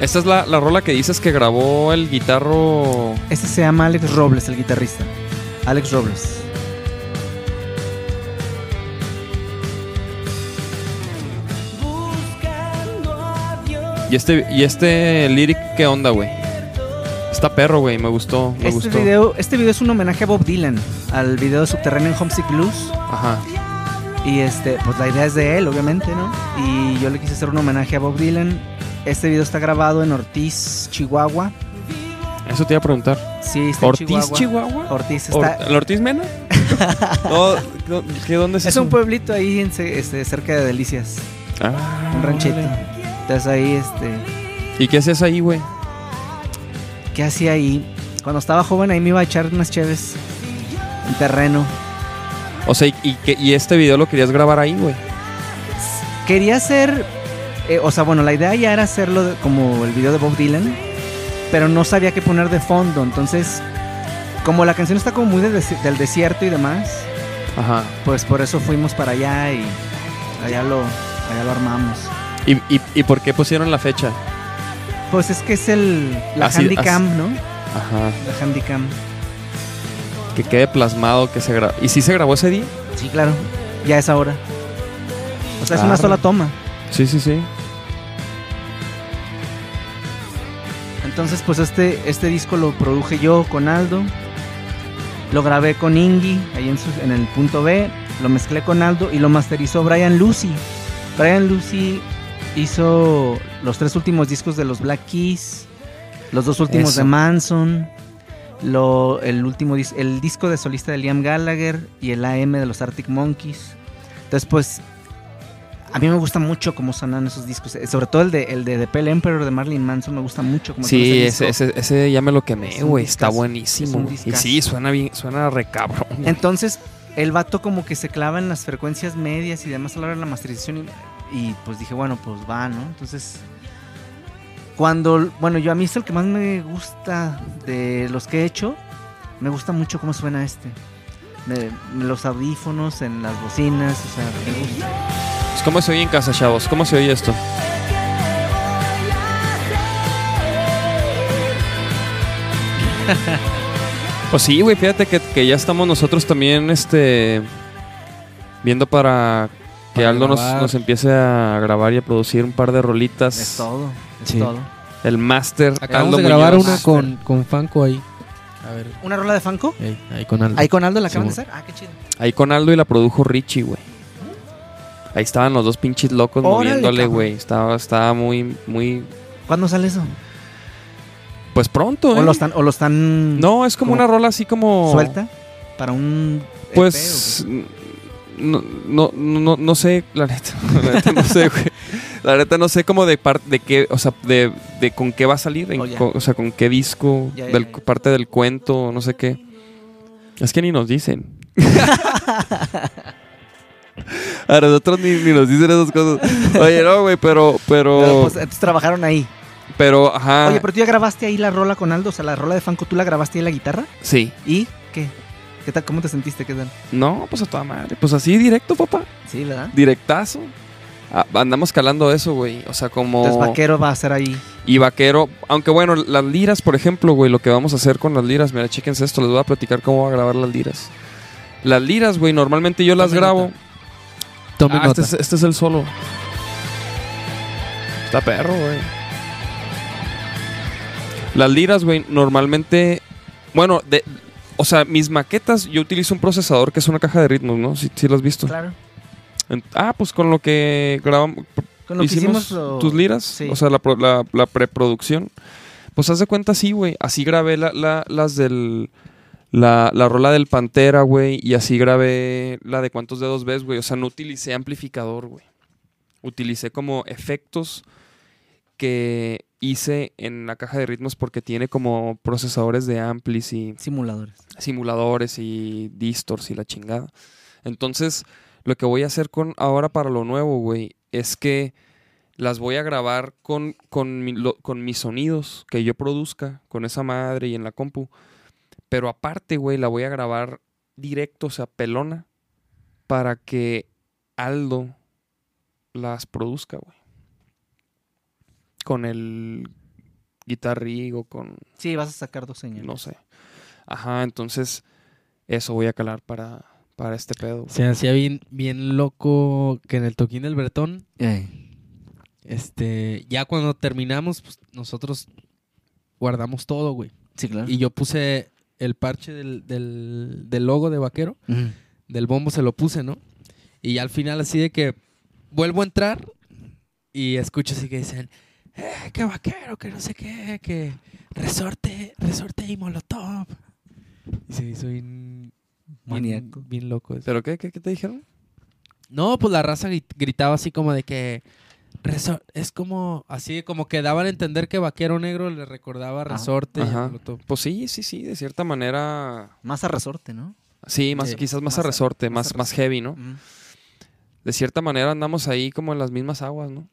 Esta es la, la rola que dices que grabó el guitarro. Este se llama Alex Robles, el guitarrista. Alex Robles. Y este, y este lyric, ¿qué onda, güey? Está perro, güey. Me gustó, me Este gustó. video, este video es un homenaje a Bob Dylan, al video de Subterráneo en Homesick Blues. Ajá. Y este, pues la idea es de él, obviamente, ¿no? Y yo le quise hacer un homenaje a Bob Dylan. Este video está grabado en Ortiz, Chihuahua. Eso te iba a preguntar. Sí, está en ¿Ortiz, Chihuahua. Chihuahua? Ortiz Or- está. ¿El Ortiz Mena? no, no, ¿qué, ¿Dónde es es eso? un pueblito ahí en este, cerca de Delicias. Ah, Un ranchito. órale. Entonces ahí, este. ¿Y qué haces ahí, güey? ¿Qué hacía ahí? Cuando estaba joven ahí me iba a echar unas cheves en terreno. O sea, y, y, que- y este video lo querías grabar ahí, güey. Quería hacer, eh, o sea, bueno, la idea ya era hacerlo de- como el video de Bob Dylan, pero no sabía qué poner de fondo. Entonces, como la canción está como muy de del desierto y demás, Ajá. pues por eso fuimos para allá y allá lo, allá lo armamos. ¿Y, y, y por qué pusieron la fecha? Pues es que es el la Así- handicam, ¿no? Ajá. La handicam. Que quede plasmado que se grabó. ¿Y sí se grabó ese día? Sí, claro. Ya es ahora. O sea, es una sola toma. Sí, sí, sí. Entonces, pues este, este disco lo produje yo con Aldo. Lo grabé con Ingi, ahí en, su- en el punto B. Lo mezclé con Aldo y lo masterizó Brian Lucy. Brian Lucy hizo los tres últimos discos de los Black Keys, los dos últimos Eso. de Manson, lo, el, último el disco de solista de Liam Gallagher y el AM de los Arctic Monkeys. Entonces, pues, a mí me gusta mucho cómo sonan esos discos. eh, Sobre todo el de, el de The Pale Emperor de Marilyn Manson, me gusta mucho. Cómo Sí, ese ese, ese, ya me lo quemé, Es güey. Está buenísimo. Es y sí, suena bien, suena re cabrón. güey. Entonces, el vato como que se clava en las frecuencias medias y demás a la hora de la masterización. Y, y, pues dije, bueno, pues va, ¿no? Entonces, cuando, bueno, yo a mí es el que más me gusta de los que he hecho. Me gusta mucho cómo suena este. Me- los audífonos en las bocinas, o sea, me gusta. ¿Cómo se oye en casa, chavos? ¿Cómo se oye esto? Pues sí, güey, fíjate que, que ya estamos nosotros también este viendo para que Para Aldo nos, empiece a grabar y a producir un par de rolitas. Es todo, es Sí. todo. El máster. Acabamos Aldo de grabar Muñoz. una con, con Fanco ahí. A ver, ¿Una rola de Fanco? ahí, ahí con Aldo. ¿Ahí con Aldo la acaban de hacer? Ah, qué chido. Ahí con Aldo y la produjo Richie, güey. Ahí estaban los dos pinches locos Órale, moviéndole, güey. Estaba, estaba muy, muy. ¿Cuándo sale eso? Pues pronto, ¿O ¿eh? lo están, o lo están No, es como como una rola así como. suelta? ¿Para un EP Pues. No, no, no, no sé, la neta. La neta no sé, güey. La neta no sé como de parte de qué, o sea, de, de con qué va a salir, en Oh, o sea, con qué disco, del, parte del cuento, no sé qué. Es que ni nos dicen. A nosotros ni, ni nos dicen esas cosas. Oye, no, güey, pero, pero, Pero, pues, entonces trabajaron ahí. pero, ajá, Oye, pero tú ya grabaste ahí la rola con Aldo, o sea, la rola de Fanco, ¿tú la grabaste ahí en la guitarra? sí. ¿Y qué? ¿Qué tal? ¿Cómo te sentiste? ¿Qué tal? No, pues a toda madre. Pues así directo, papá. Sí, ¿verdad? Directazo. Ah, andamos calando eso, güey. O sea, como... Entonces Vaquero va a ser ahí. Y vaquero. Aunque bueno, las liras, por ejemplo, güey, lo que vamos a hacer con las liras, mira, chéquense esto, les voy a platicar cómo voy a grabar las liras. Las liras, güey, normalmente yo las grabo. nota. Tomen Ah, este, es, este es el solo. Está perro, güey. Las liras, güey, normalmente. Bueno, de, o sea, mis maquetas, yo utilizo un procesador que es una caja de ritmos, ¿no? Si, si lo has visto. Claro. Ah, pues con lo que grabamos. Con lo que hicimos lo- tus liras, sí. o sea, la, pro- la, la preproducción. Pues haz de cuenta así, güey. Así grabé la, la- las del... La, la rola del Pantera, güey. Y así grabé la de cuántos dedos ves, güey. O sea, no utilicé amplificador, güey. Utilicé como efectos que hice en la caja de ritmos porque tiene como procesadores de amplis y Simuladores. simuladores y distors y la chingada. Entonces, lo que voy a hacer con ahora para lo nuevo, güey, es que las voy a grabar con, con, mi- lo- con mis sonidos que yo produzca, con esa madre y en la compu. Pero aparte, güey, la voy a grabar directo, o sea, pelona, para que Aldo las produzca, güey. Con el Guitar Rig o con Sí, vas a sacar dos señales. no sé. Ajá, entonces eso voy a calar para, para este pedo. Se hacía bien, bien loco que en el toquín del Bretón, Eh, este, ya cuando terminamos, pues nosotros guardamos todo, güey. sí, claro. Y yo puse el parche del, del, del logo de vaquero, del bombo se lo puse, ¿no? Y al final así de que vuelvo a entrar y escucho así que dicen, eh, qué vaquero, que no sé qué, que resorte, resorte y molotov. Y se hizo bien, Maníaco. bien loco eso. ¿Pero qué, qué, qué te dijeron? No, pues la raza gri- gritaba así como de que resor- es como así como que daban a entender que Vaquero Negro le recordaba a Resorte y a Ajá. Molotov. Pues sí, sí, sí, de cierta manera. Más a resorte, ¿no? Sí, más, Sí, quizás más, más a a- resorte, más más, a más heavy, ¿no? De cierta manera andamos ahí como en las mismas aguas, ¿no?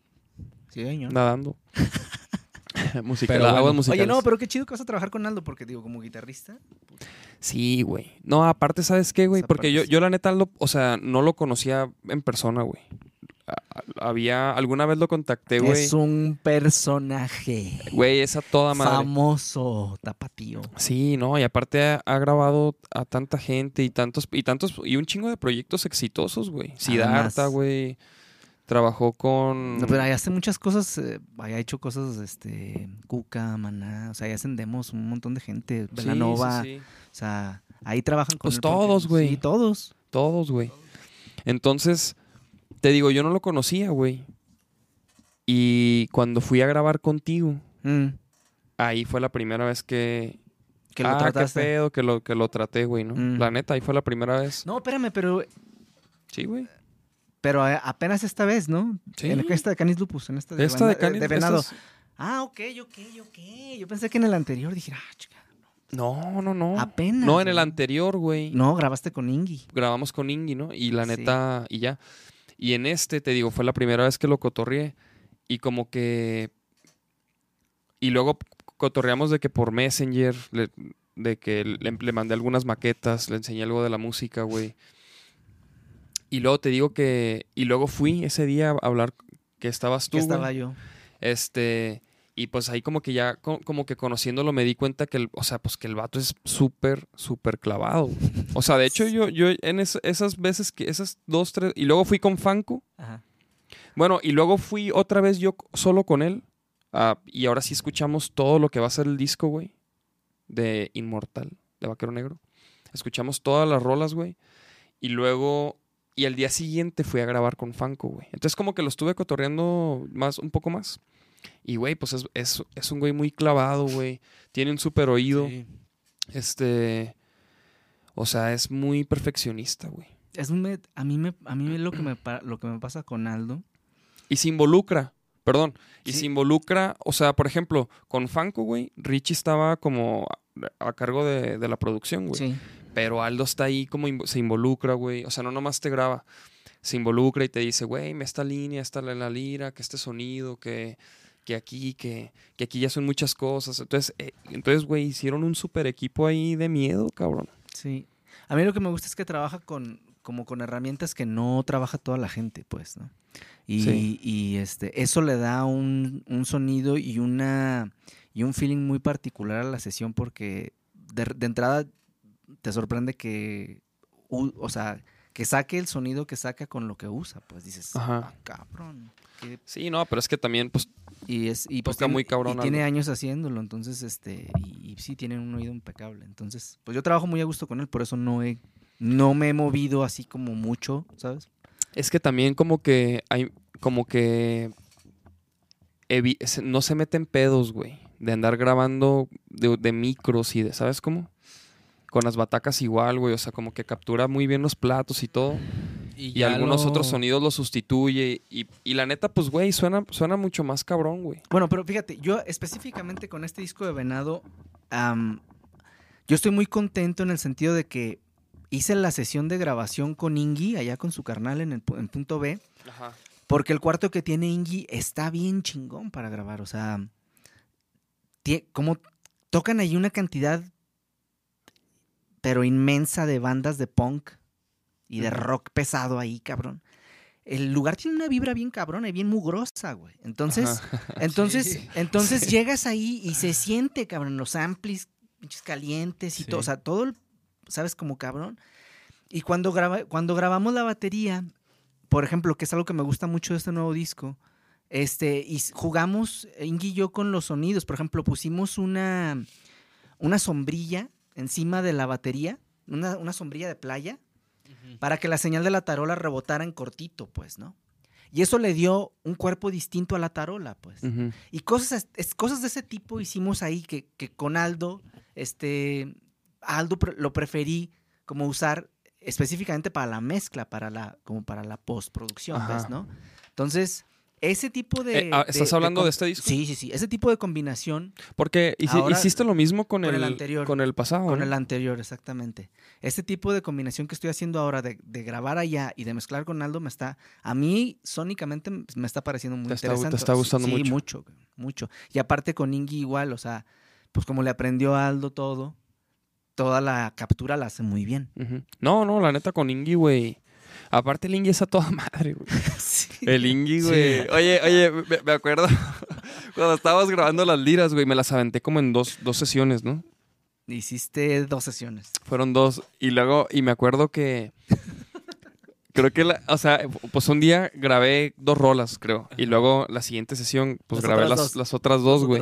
Sí, señor. Nadando. Musical, Pero bueno. aguas musicales. Oye, no, pero qué chido que vas a trabajar con Aldo, porque digo, como guitarrista. Sí, güey. No, aparte, ¿sabes qué, güey? Porque yo, yo la neta, lo, o sea, no lo conocía en persona, güey. A- a- Había, alguna vez lo contacté, güey. Es un personaje Güey, esa toda madre. famoso, tapatío. Sí, no, y aparte ha, ha grabado a tanta gente y tantos, y tantos, y un chingo de proyectos exitosos, güey. Siddhartha, güey. Trabajó con. No, pero ahí hace muchas cosas, eh, ahí ha hecho cosas, este, Cuca, Maná, o sea, ahí hacen demos un montón de gente, Velanova, sí, sí. o sea, ahí trabajan con Pues todos, güey. Sí, todos. Todos, güey. Entonces, te digo, yo no lo conocía, güey. Y cuando fui a grabar contigo, Mm, ahí fue la primera vez que. que lo ah, trataste. qué pedo, que lo, que lo traté, güey, ¿no? Mm. La neta, ahí fue la primera vez. No, espérame, pero, Sí, güey. pero a- apenas esta vez, ¿no? Sí. En esta de Canis Lupus, en esta de, Esta de Canis. de Venado. Ah, ok, ok, ok. Yo pensé que en el anterior dije, ah, chica, No, no, no. apenas. No, en el anterior, güey. No, grabaste con Ingi. grabamos con Ingi, ¿no? Y la Sí. neta, y ya. Y en este, te digo, fue la primera vez que lo cotorreé. Y como que. Y luego cotorreamos de que por Messenger, le- de que le, le mandé algunas maquetas, le enseñé algo de la música, güey. Y luego te digo que. Y luego fui ese día a hablar que estabas tú. Que estaba yo. Este, y pues ahí como que ya, co- como que conociéndolo me di cuenta que el, o sea, pues que el vato es súper, súper clavado. O sea, de hecho yo, yo en es- esas veces que, esas dos, tres, y luego fui con Fanco, Ajá. bueno, y luego fui otra vez yo solo con él, ah, y ahora sí escuchamos todo lo que va a ser el disco, güey, de Inmortal, de Vaquero Negro. Escuchamos todas las rolas, güey, y luego, y al día siguiente fui a grabar con Fanco, güey. Entonces como que lo estuve cotorreando más, un poco más. Y, güey, pues es, es, es un güey muy clavado, güey. Tiene un súper oído. Sí. Este. O sea, es muy perfeccionista, güey. Es un me- a mí me a mí lo que me lo que me pasa con Aldo. Y se involucra. Perdón. Y Sí. se involucra. O sea, por ejemplo, con Fanco, güey, Richie estaba como a, a cargo de, de la producción, güey. Sí. Pero Aldo está ahí como se involucra, güey. O sea, no nomás te graba. Se involucra y te dice, güey, me esta línea, esta la, la lira, que este sonido, que, que aquí, que, que aquí ya son muchas cosas. Entonces, eh, entonces, güey, hicieron un super equipo ahí de miedo, cabrón. Sí. A mí lo que me gusta es que trabaja con como con herramientas que no trabaja toda la gente, pues, ¿no? Y, Sí. y, este eso le da un, un sonido y una y un feeling muy particular a la sesión porque de, de entrada te sorprende que u- o sea, que saque el sonido que saca con lo que usa, pues dices. "Ah, cabrón. Qué Sí, no, pero es que también, pues, Y es y pues tiene- muy cabrón y tiene años haciéndolo, entonces este y, y sí tiene un oído impecable. Entonces, pues yo trabajo muy a gusto con él, por eso no he no me he movido así como mucho, ¿sabes? es que también como que hay, como que no se meten pedos, güey. De andar grabando de, de micros y de, ¿sabes cómo? Con las batacas igual, güey. O sea, como que captura muy bien los platos y todo. Y, algunos lo- otros sonidos los sustituye. Y, y la neta, pues, güey, suena, suena mucho más cabrón, güey. Bueno, pero fíjate, yo específicamente con este disco de Venado, yo estoy muy contento en el sentido de que hice la sesión de grabación con Ingi, allá con su carnal en el en punto B, Ajá. porque el cuarto que tiene Ingi está bien chingón para grabar, o sea, como tocan ahí una cantidad, pero inmensa de bandas de punk y de rock pesado ahí, cabrón. El lugar tiene una vibra bien cabrona y bien mugrosa, güey. Entonces, Ajá. entonces, Sí. entonces Sí. llegas ahí y se siente, cabrón, los amplis pinches calientes y Sí. todo, o sea, todo, el- ¿sabes? Como cabrón. Y cuando, graba, cuando grabamos la batería, por ejemplo, que es algo que me gusta mucho de este nuevo disco, este, y jugamos, Ingi y yo, con los sonidos. Por ejemplo, pusimos una, una sombrilla encima de la batería, una, una sombrilla de playa, para que la señal de la tarola rebotara en cortito, pues, ¿no? Y eso le dio un cuerpo distinto a la tarola, pues. Y cosas, es- cosas de ese tipo hicimos ahí que, que con Aldo, este, Aldo pre- lo preferí como usar específicamente para la mezcla, para la, como para la postproducción, Ajá. ¿ves, no? Entonces, ese tipo de... Eh, ah, ¿estás hablando de este disco? Sí, sí, sí. Ese tipo de combinación Porque hiciste lo mismo con, con el, el anterior. Con el pasado. con ¿no? el anterior, exactamente. Este tipo de combinación que estoy haciendo ahora de, de grabar allá y de mezclar con Aldo me está, a mí sónicamente me está pareciendo muy Te está- te interesante. está gustando sí, mucho. mucho, mucho. Y aparte con Ingi igual, o sea, pues como le aprendió a Aldo todo, toda la captura la hace muy bien. No, no, la neta con Ingi, güey. Aparte el Ingi es a toda madre, güey. El Ingi, güey. Oye, oye, me, me acuerdo cuando estábamos grabando las liras, güey, me las aventé como en dos, dos sesiones, ¿no? Hiciste dos sesiones. Fueron dos. Y luego, y me acuerdo que. Creo que, la, o sea, pues un día grabé dos rolas, creo. Y luego la siguiente sesión, pues Las grabé otras las, las otras dos, güey.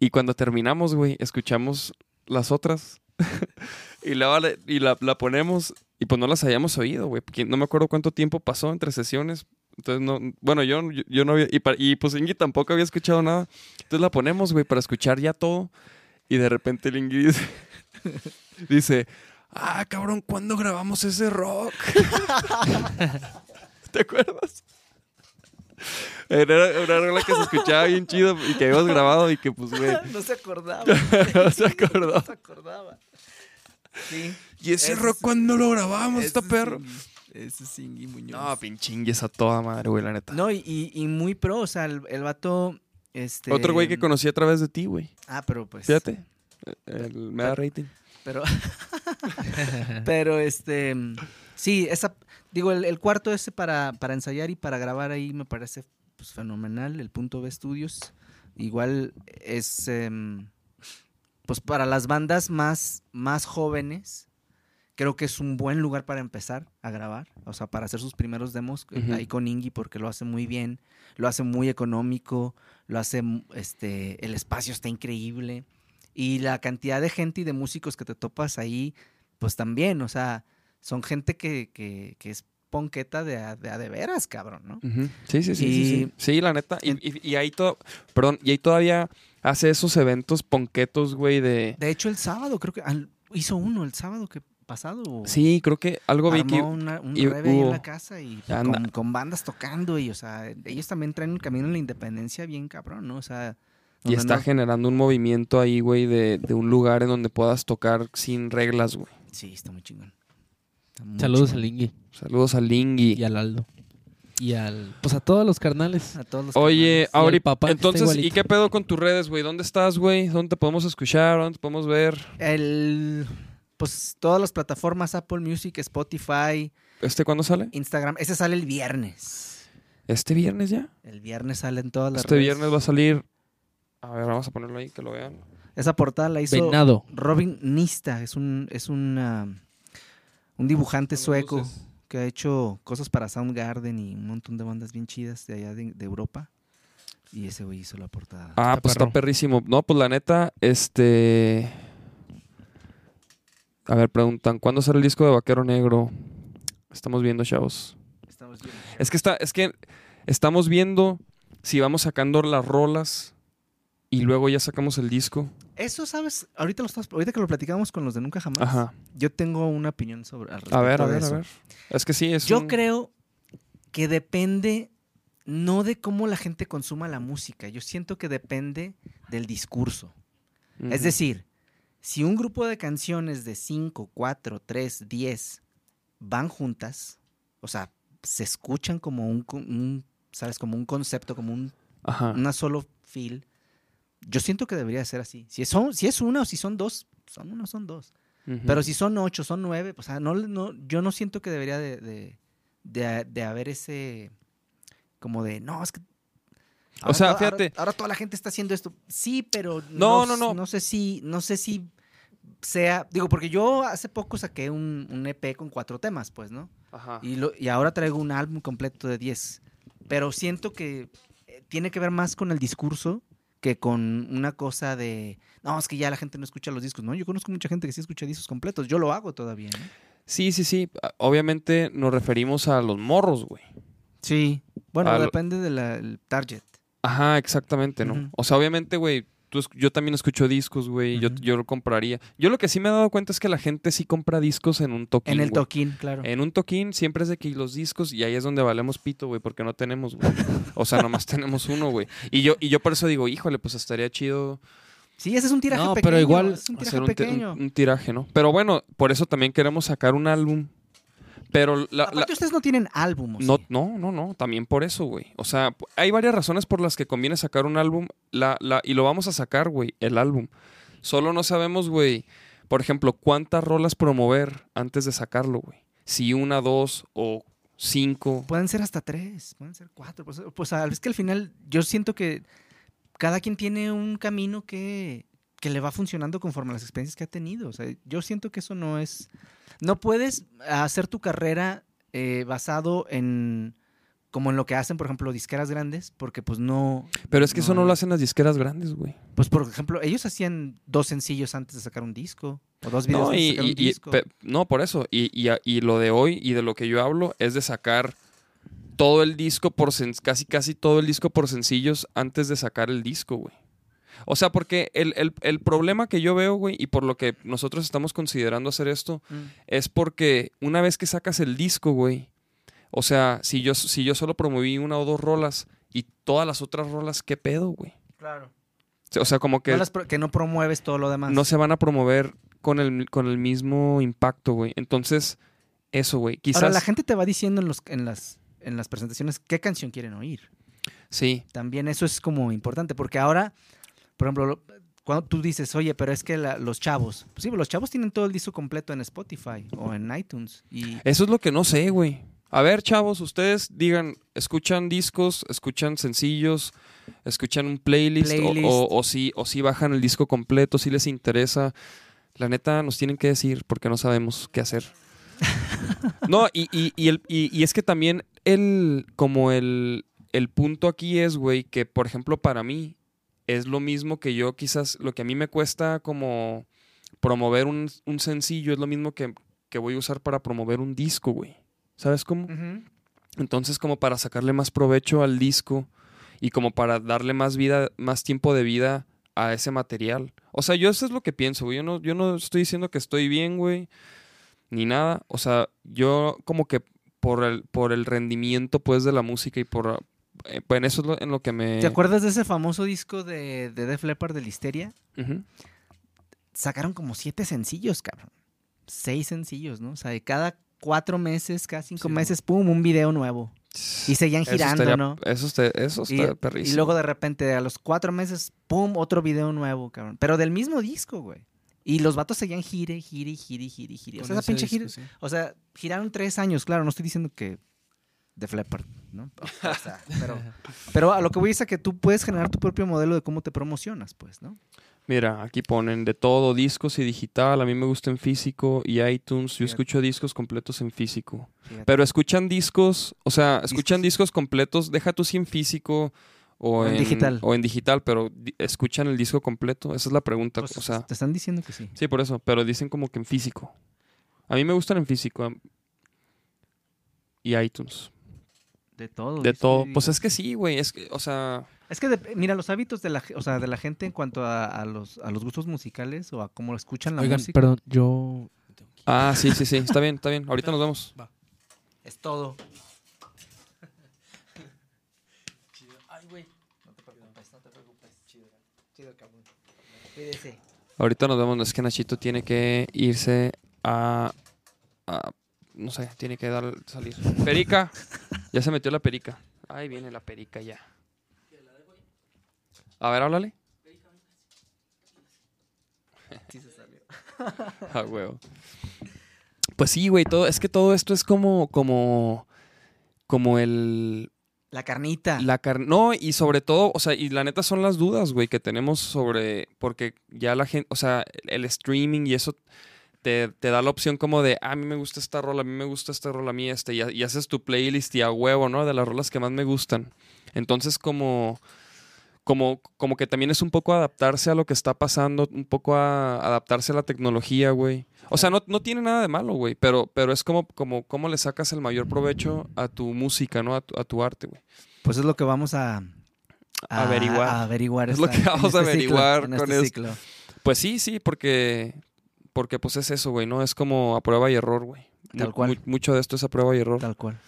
Y cuando terminamos, güey, escuchamos las otras. y luego la, y la, la ponemos y pues no las hayamos oído, güey. No me acuerdo cuánto tiempo pasó entre sesiones. Entonces, no, bueno, yo, yo, yo no había, y, pues Ingi tampoco había escuchado nada. Entonces la ponemos, güey, para escuchar ya todo. Y de repente el Ingi dice, dice, ah, cabrón, ¿cuándo grabamos ese rock? ¿Te acuerdas? Era una rola que se escuchaba bien chido y que habíamos grabado y que pues, güey, no se acordaba. no se acordó. No se acordaba. Sí. ¿Y ese Ese rock cuándo lo grabamos, Ese perro? Ese es Ingi Muñoz. No, pinchingues a toda madre, güey, la neta. No, y, y- y muy pro, o sea, el, el vato. Este, Otro güey que conocí a través de ti, güey. Ah, pero pues. Fíjate. El, me da rating. Pero. pero este. Sí, esa. Digo, el, el cuarto ese para, para ensayar y para grabar ahí me parece pues, fenomenal. El punto B Studios. Igual es. em, pues para las bandas más, más jóvenes. Creo que es un buen lugar para empezar a grabar, o sea, para hacer sus primeros demos eh, ahí con Ingi porque lo hace muy bien, lo hace muy económico, lo hace, mm, este, el espacio está increíble y la cantidad de gente y de músicos que te topas ahí, pues también, o sea, son gente que, que, que es ponqueta de a, de a de veras, cabrón, ¿no? Sí, sí, sí, sí, sí. Sí, la neta. Y, y- y ahí todo, perdón, y ahí todavía hace esos eventos ponquetos, güey, de... De hecho, el sábado, creo que al- hizo uno el sábado que pasado. Sí, creo que algo vi que... Una, un y reve ahí en la casa y con, con bandas tocando y, o sea, ellos también traen un camino en la independencia bien cabrón, ¿no? O sea, Y está no- generando un movimiento ahí, güey, de, de un lugar en donde puedas tocar sin reglas, güey. Sí, está muy chingón. Está muy Saludos chingón. al Ingui Saludos al Lingui. y al Aldo. Y al. Pues a todos los carnales. A todos los Oye, Auri, papá entonces, ¿y qué pedo con tus redes, güey? ¿Dónde estás, güey? ¿Dónde te podemos escuchar? ¿Dónde te podemos ver? El, pues todas las plataformas, Apple Music, Spotify, ¿Este cuándo sale? Instagram. Ese sale el viernes. ¿Este viernes ya? El viernes salen todas las Este redes. viernes va a salir... A ver, vamos a ponerlo ahí, que lo vean. Esa portada la hizo Venado. Robin Nista. Es un, es un, ah, un dibujante sueco que ha hecho cosas para Soundgarden y un montón de bandas bien chidas de allá de, de Europa. Y ese güey hizo la portada. Ah, Está pues está perrísimo. No, pues la neta, este... A ver, preguntan, ¿cuándo sale el disco de Vaquero Negro? Estamos viendo, chavos. Estamos bien. Es que está, es que estamos viendo si vamos sacando las rolas y luego ya sacamos el disco. Eso, ¿sabes? Ahorita, lo estás- ahorita que lo platicamos con los de Nunca Jamás, Ajá. yo tengo una opinión sobre al A ver, respecto a ver, a ver. Es que sí, es Yo un- creo que depende no de cómo la gente consuma la música, yo siento que depende del discurso. Es decir, si un grupo de canciones de 5, 4, 3, 10 van juntas, o sea, se escuchan como un, un, ¿sabes? Como un concepto, como un, Ajá. una solo feel, yo siento que debería ser así. Si, son, si es una o si son dos, son una o son dos. Pero si son ocho, son nueve, pues, o sea, no, no, yo no siento que debería de, de, de- de haber ese, como de, no, es que... ahora sea, to- ahora- fíjate. Ahora, toda la gente está haciendo esto. Sí, pero No, no, no. No sé si, no sé si sea, digo, porque yo hace poco saqué un, un EP con cuatro temas, pues, ¿no? Ajá. Y, lo- y ahora traigo un álbum completo de 10. Pero siento que eh, tiene que ver más con el discurso que con una cosa de, no, es que ya la gente no escucha los discos, ¿no? Yo conozco mucha gente que sí escucha discos completos, yo lo hago todavía, ¿no? Sí, sí, sí. Obviamente nos referimos a los morros, güey. Sí. Bueno, depende del target. Ajá, exactamente, ¿no? O sea, obviamente, güey, yo también escucho discos, güey, yo, yo lo compraría. Yo lo que sí me he dado cuenta es que la gente sí compra discos en un toquín, En el toquín, claro. En un toquín siempre es de que los discos, y ahí es donde valemos pito, güey, porque no tenemos, güey. O sea, nomás tenemos uno, güey. Y yo, y yo por eso digo, híjole, pues estaría chido Sí, ese es un tiraje No, pequeño. pero igual es un tiraje hacer un, ti- pequeño. un- un tiraje, ¿no? Pero bueno, por eso también queremos sacar un álbum. Pero la, la- Aparte, ustedes no tienen álbum, ¿o no, sí? no, no, no, también por eso, güey. O sea, hay varias razones por las que conviene sacar un álbum la, la, y lo vamos a sacar, güey, el álbum. Solo no sabemos, güey, por ejemplo, cuántas rolas promover antes de sacarlo, güey. Si una, dos o cinco. Pueden ser hasta tres, pueden ser cuatro. Pues, pues ah, es que al final yo siento que cada quien tiene un camino que, que le va funcionando conforme a las experiencias que ha tenido. O sea, yo siento que eso no es... No puedes hacer tu carrera eh, basado en... Como en lo que hacen, por ejemplo, disqueras grandes, porque pues no... Pero es que eso no lo hacen las disqueras grandes, güey. Pues por ejemplo, ellos hacían dos sencillos antes de sacar un disco, o dos videos No, antes de y, sacar un y- y- disco. pe- no, por eso. Y, y, y lo de hoy y de lo que yo hablo es de sacar todo el disco por casi casi todo el disco por sencillos antes de sacar el disco, güey. O sea, porque el, el- el problema que yo veo, güey, y por lo que nosotros estamos considerando hacer esto, Mm. es porque una vez que sacas el disco, güey, o sea, si yo, si yo solo promoví una o dos rolas y todas las otras rolas, ¿qué pedo, güey? Claro. O sea, como que No pro- que no promueves todo lo demás. no se van a promover con el, con el mismo impacto, güey. Entonces, eso, güey. Quizás. Ahora, la gente te va diciendo en, los, en, las, en las presentaciones qué canción quieren oír. Sí. También eso es como importante, porque ahora, por ejemplo, lo- cuando tú dices, oye, pero es que la- los chavos, pues sí, los chavos tienen todo el disco completo en Spotify o en iTunes. Y Eso es lo que no sé, güey. A ver, chavos, ustedes digan, ¿escuchan discos? ¿Escuchan sencillos? ¿Escuchan un playlist? O- Playlist. O, o si, o si bajan el disco completo, si les interesa. La neta, nos tienen que decir porque no sabemos qué hacer. no, y, y- y el, y, y es que también el, como el, el punto aquí es, güey, que por ejemplo para mí es lo mismo que yo quizás, lo que a mí me cuesta como promover un, un sencillo es lo mismo que, que voy a usar para promover un disco, güey. ¿Sabes cómo? Entonces, como para sacarle más provecho al disco y como para darle más vida, más tiempo de vida a ese material. O sea, yo eso es lo que pienso, güey. Yo no, yo no estoy diciendo que estoy bien, güey, ni nada. O sea, yo como que por el, por el rendimiento, pues, de la música y por... eh, pues en eso es lo, en lo que me... ¿Te acuerdas de ese famoso disco de, de Def Leppard de Listeria? Sacaron como siete sencillos, cabrón. Seis sencillos, ¿no? O sea, de cada cuatro meses, cada cinco Sí, meses, pum, un video nuevo. Y seguían Eso girando, estaría- ¿no? Eso, este- eso Y, está y perrísimo. luego de repente, a los cuatro meses, ¡pum! Otro video nuevo, cabrón. Pero del mismo disco, güey. Y los vatos seguían gire, gire, gire, gire, gire. O sea, esa pinche gira. disco, sí. O sea, giraron tres años, claro. No estoy diciendo que de Leppard, ¿no? O sea, pero, pero a lo que voy es a que tú puedes generar tu propio modelo de cómo te promocionas, pues, ¿no? Mira, aquí ponen de todo, discos y digital. A mí me gusta en físico y iTunes. Yo Fíjate. escucho discos completos en físico. Fíjate. Pero escuchan discos, o sea, escuchan discos completos. Deja tú si en físico o, en en, digital. O en digital, pero escuchan el disco completo. Esa es la pregunta. Pues, o sea, te están diciendo que sí. sí, por eso. Pero dicen como que en físico. A mí me gustan en físico. Y iTunes. De todo. De todo. Pues es que sí, güey. Es que, o sea, Es que, dep- mira, los hábitos de la, o sea, de la gente en cuanto a, a los, a los gustos musicales o a cómo escuchan la Oigan, música. perdón, yo... ah, sí, sí, sí. Está bien, está bien. Ahorita nos vemos. Es todo. Ay, güey. No te preocupes, no te preocupes. Chido, chido, cabrón. Cuídese. Ahorita nos vemos. Es que Nachito tiene que irse a. a- no sé, tiene que dar, salir. Perica. Ya se metió la perica. Ahí viene la perica ya. A ver, háblale. Sí se salió. Ah, huevo. Pues sí, güey. Todo, es que todo esto es como. como. como el. La carnita. La carne. No, y sobre todo, o sea, y la neta son las dudas, güey, que tenemos sobre. Porque ya la gente. O sea, el streaming y eso te, te da la opción como de. "Ah, a mí me gusta esta rola, a mí me gusta esta rola, a mí este. Y, ha- y haces tu playlist y a huevo, ¿no? De las rolas que más me gustan. Entonces, como. Como, como que también es un poco adaptarse a lo que está pasando, un poco a adaptarse a la tecnología, güey. O sea, no, no tiene nada de malo, güey, pero, pero es como, como cómo le sacas el mayor provecho a tu música, ¿no? A tu, a tu arte, güey. Pues es lo que vamos a, a- Averiguar. a averiguar Es lo esta- que vamos a este averiguar con este ciclo. Pues sí, sí, porque, porque pues es eso, güey, ¿no? Es como a prueba y error, güey. Tal Mu- cual. mu- mucho de esto es a prueba y error. Tal cual.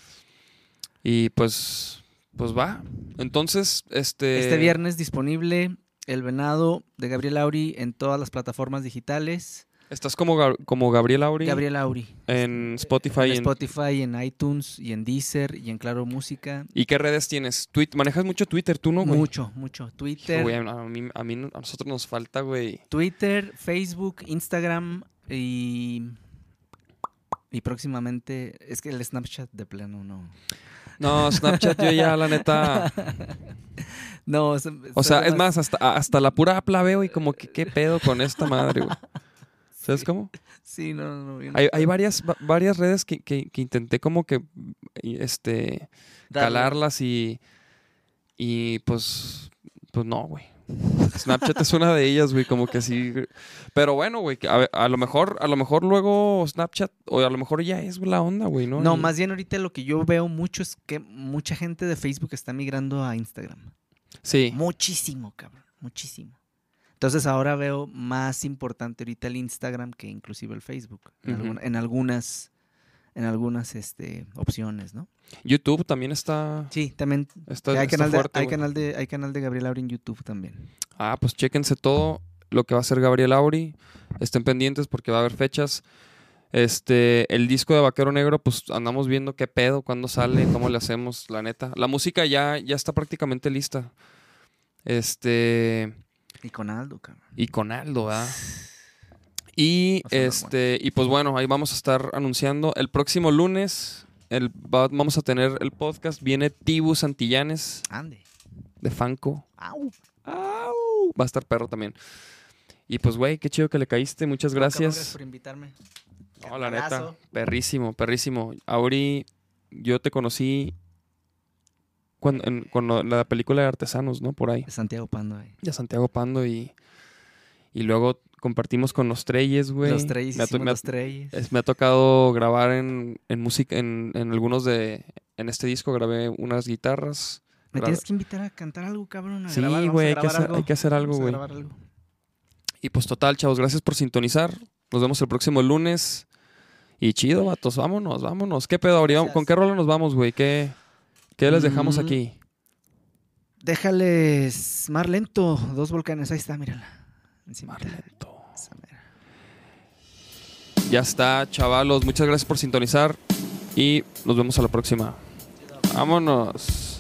Y pues, pues va. Entonces, este... Este viernes disponible El Venado de Gabriel Auri en todas las plataformas digitales. Estás como, Gab- como Gabriel Auri Gabriel Auri. en Spotify. En Spotify, en iTunes y en Deezer y en Claro Música. ¿Y qué redes tienes? ¿Manejas mucho Twitter tú, no, güey? Mucho, mucho. Twitter, güey, a, mí, a, mí no- a nosotros nos falta, güey. Twitter, Facebook, Instagram y y próximamente es que el Snapchat de plano no. No, Snapchat yo ya, la neta... No, O sea, se- es más, hasta, hasta la pura apla veo y como que qué pedo con esta madre, güey. ¿Sabes cómo? Sí, no, no. no Hay, hay varias, va- varias redes que, que- que intenté como que este calarlas y y pues pues no, güey. Snapchat es una de ellas, güey, como que sí. Pero bueno, güey, a, lo mejor a lo mejor luego Snapchat o a lo mejor ya es la onda, güey, ¿no? No, más bien ahorita lo que yo veo mucho es que mucha gente de Facebook está migrando a Instagram. Sí. Muchísimo, cabrón. Muchísimo. Entonces ahora veo más importante ahorita el Instagram que inclusive el Facebook. En, algunas, en algunas este, opciones, ¿no? YouTube también está Sí, también. está, hay, está canal de, fuerte, hay, güey. canal de, hay canal de Gabriel Auri en YouTube también. Ah, pues chéquense todo lo que va a hacer Gabriel Auri. Estén pendientes porque va a haber fechas. Este, el disco de Vaquero Negro, pues andamos viendo qué pedo, cuándo sale, cómo le hacemos, la neta. La música ya, ya está prácticamente lista. Este, Y con Aldo, cabrón. y con Aldo, ¿verdad? Y este, y pues bueno, ahí vamos a estar anunciando. El próximo lunes el, va- vamos a tener el podcast. Viene Tibu Santillanes Ande. de Fanco. Au. ¡Au! Va a estar perro también. Y pues, güey, qué chido que le caíste. Muchas No, cabrón, gracias. por invitarme. No, la neta. Perrísimo, perrísimo. Auri, yo te conocí cuando, en, cuando la película de Artesanos, ¿no? Por ahí. De Santiago Pando ahí. De Santiago Pando y, y luego compartimos con los Treyes, güey. Los Treyes, Me me ha- los Treyes. es- me ha tocado grabar en, en música, en, en algunos de... En este disco grabé unas guitarras. Me tienes que invitar a cantar algo, cabrón. a Sí, güey, hay que grabar hacer- hay que hacer algo, güey. Y pues total, chavos, gracias por sintonizar. Nos vemos el próximo lunes. Y chido, vatos, vámonos, vámonos. ¿Qué pedo? Gracias. ¿Con qué rola nos vamos, güey? ¿Qué, ¿Qué les dejamos Mm. aquí? Déjales mar lento. Dos volcanes. Ahí está, mírala. Encima. Marlento. Esa mera. Ya está, chavalos. Muchas gracias por sintonizar. Y nos vemos a la próxima. Vámonos.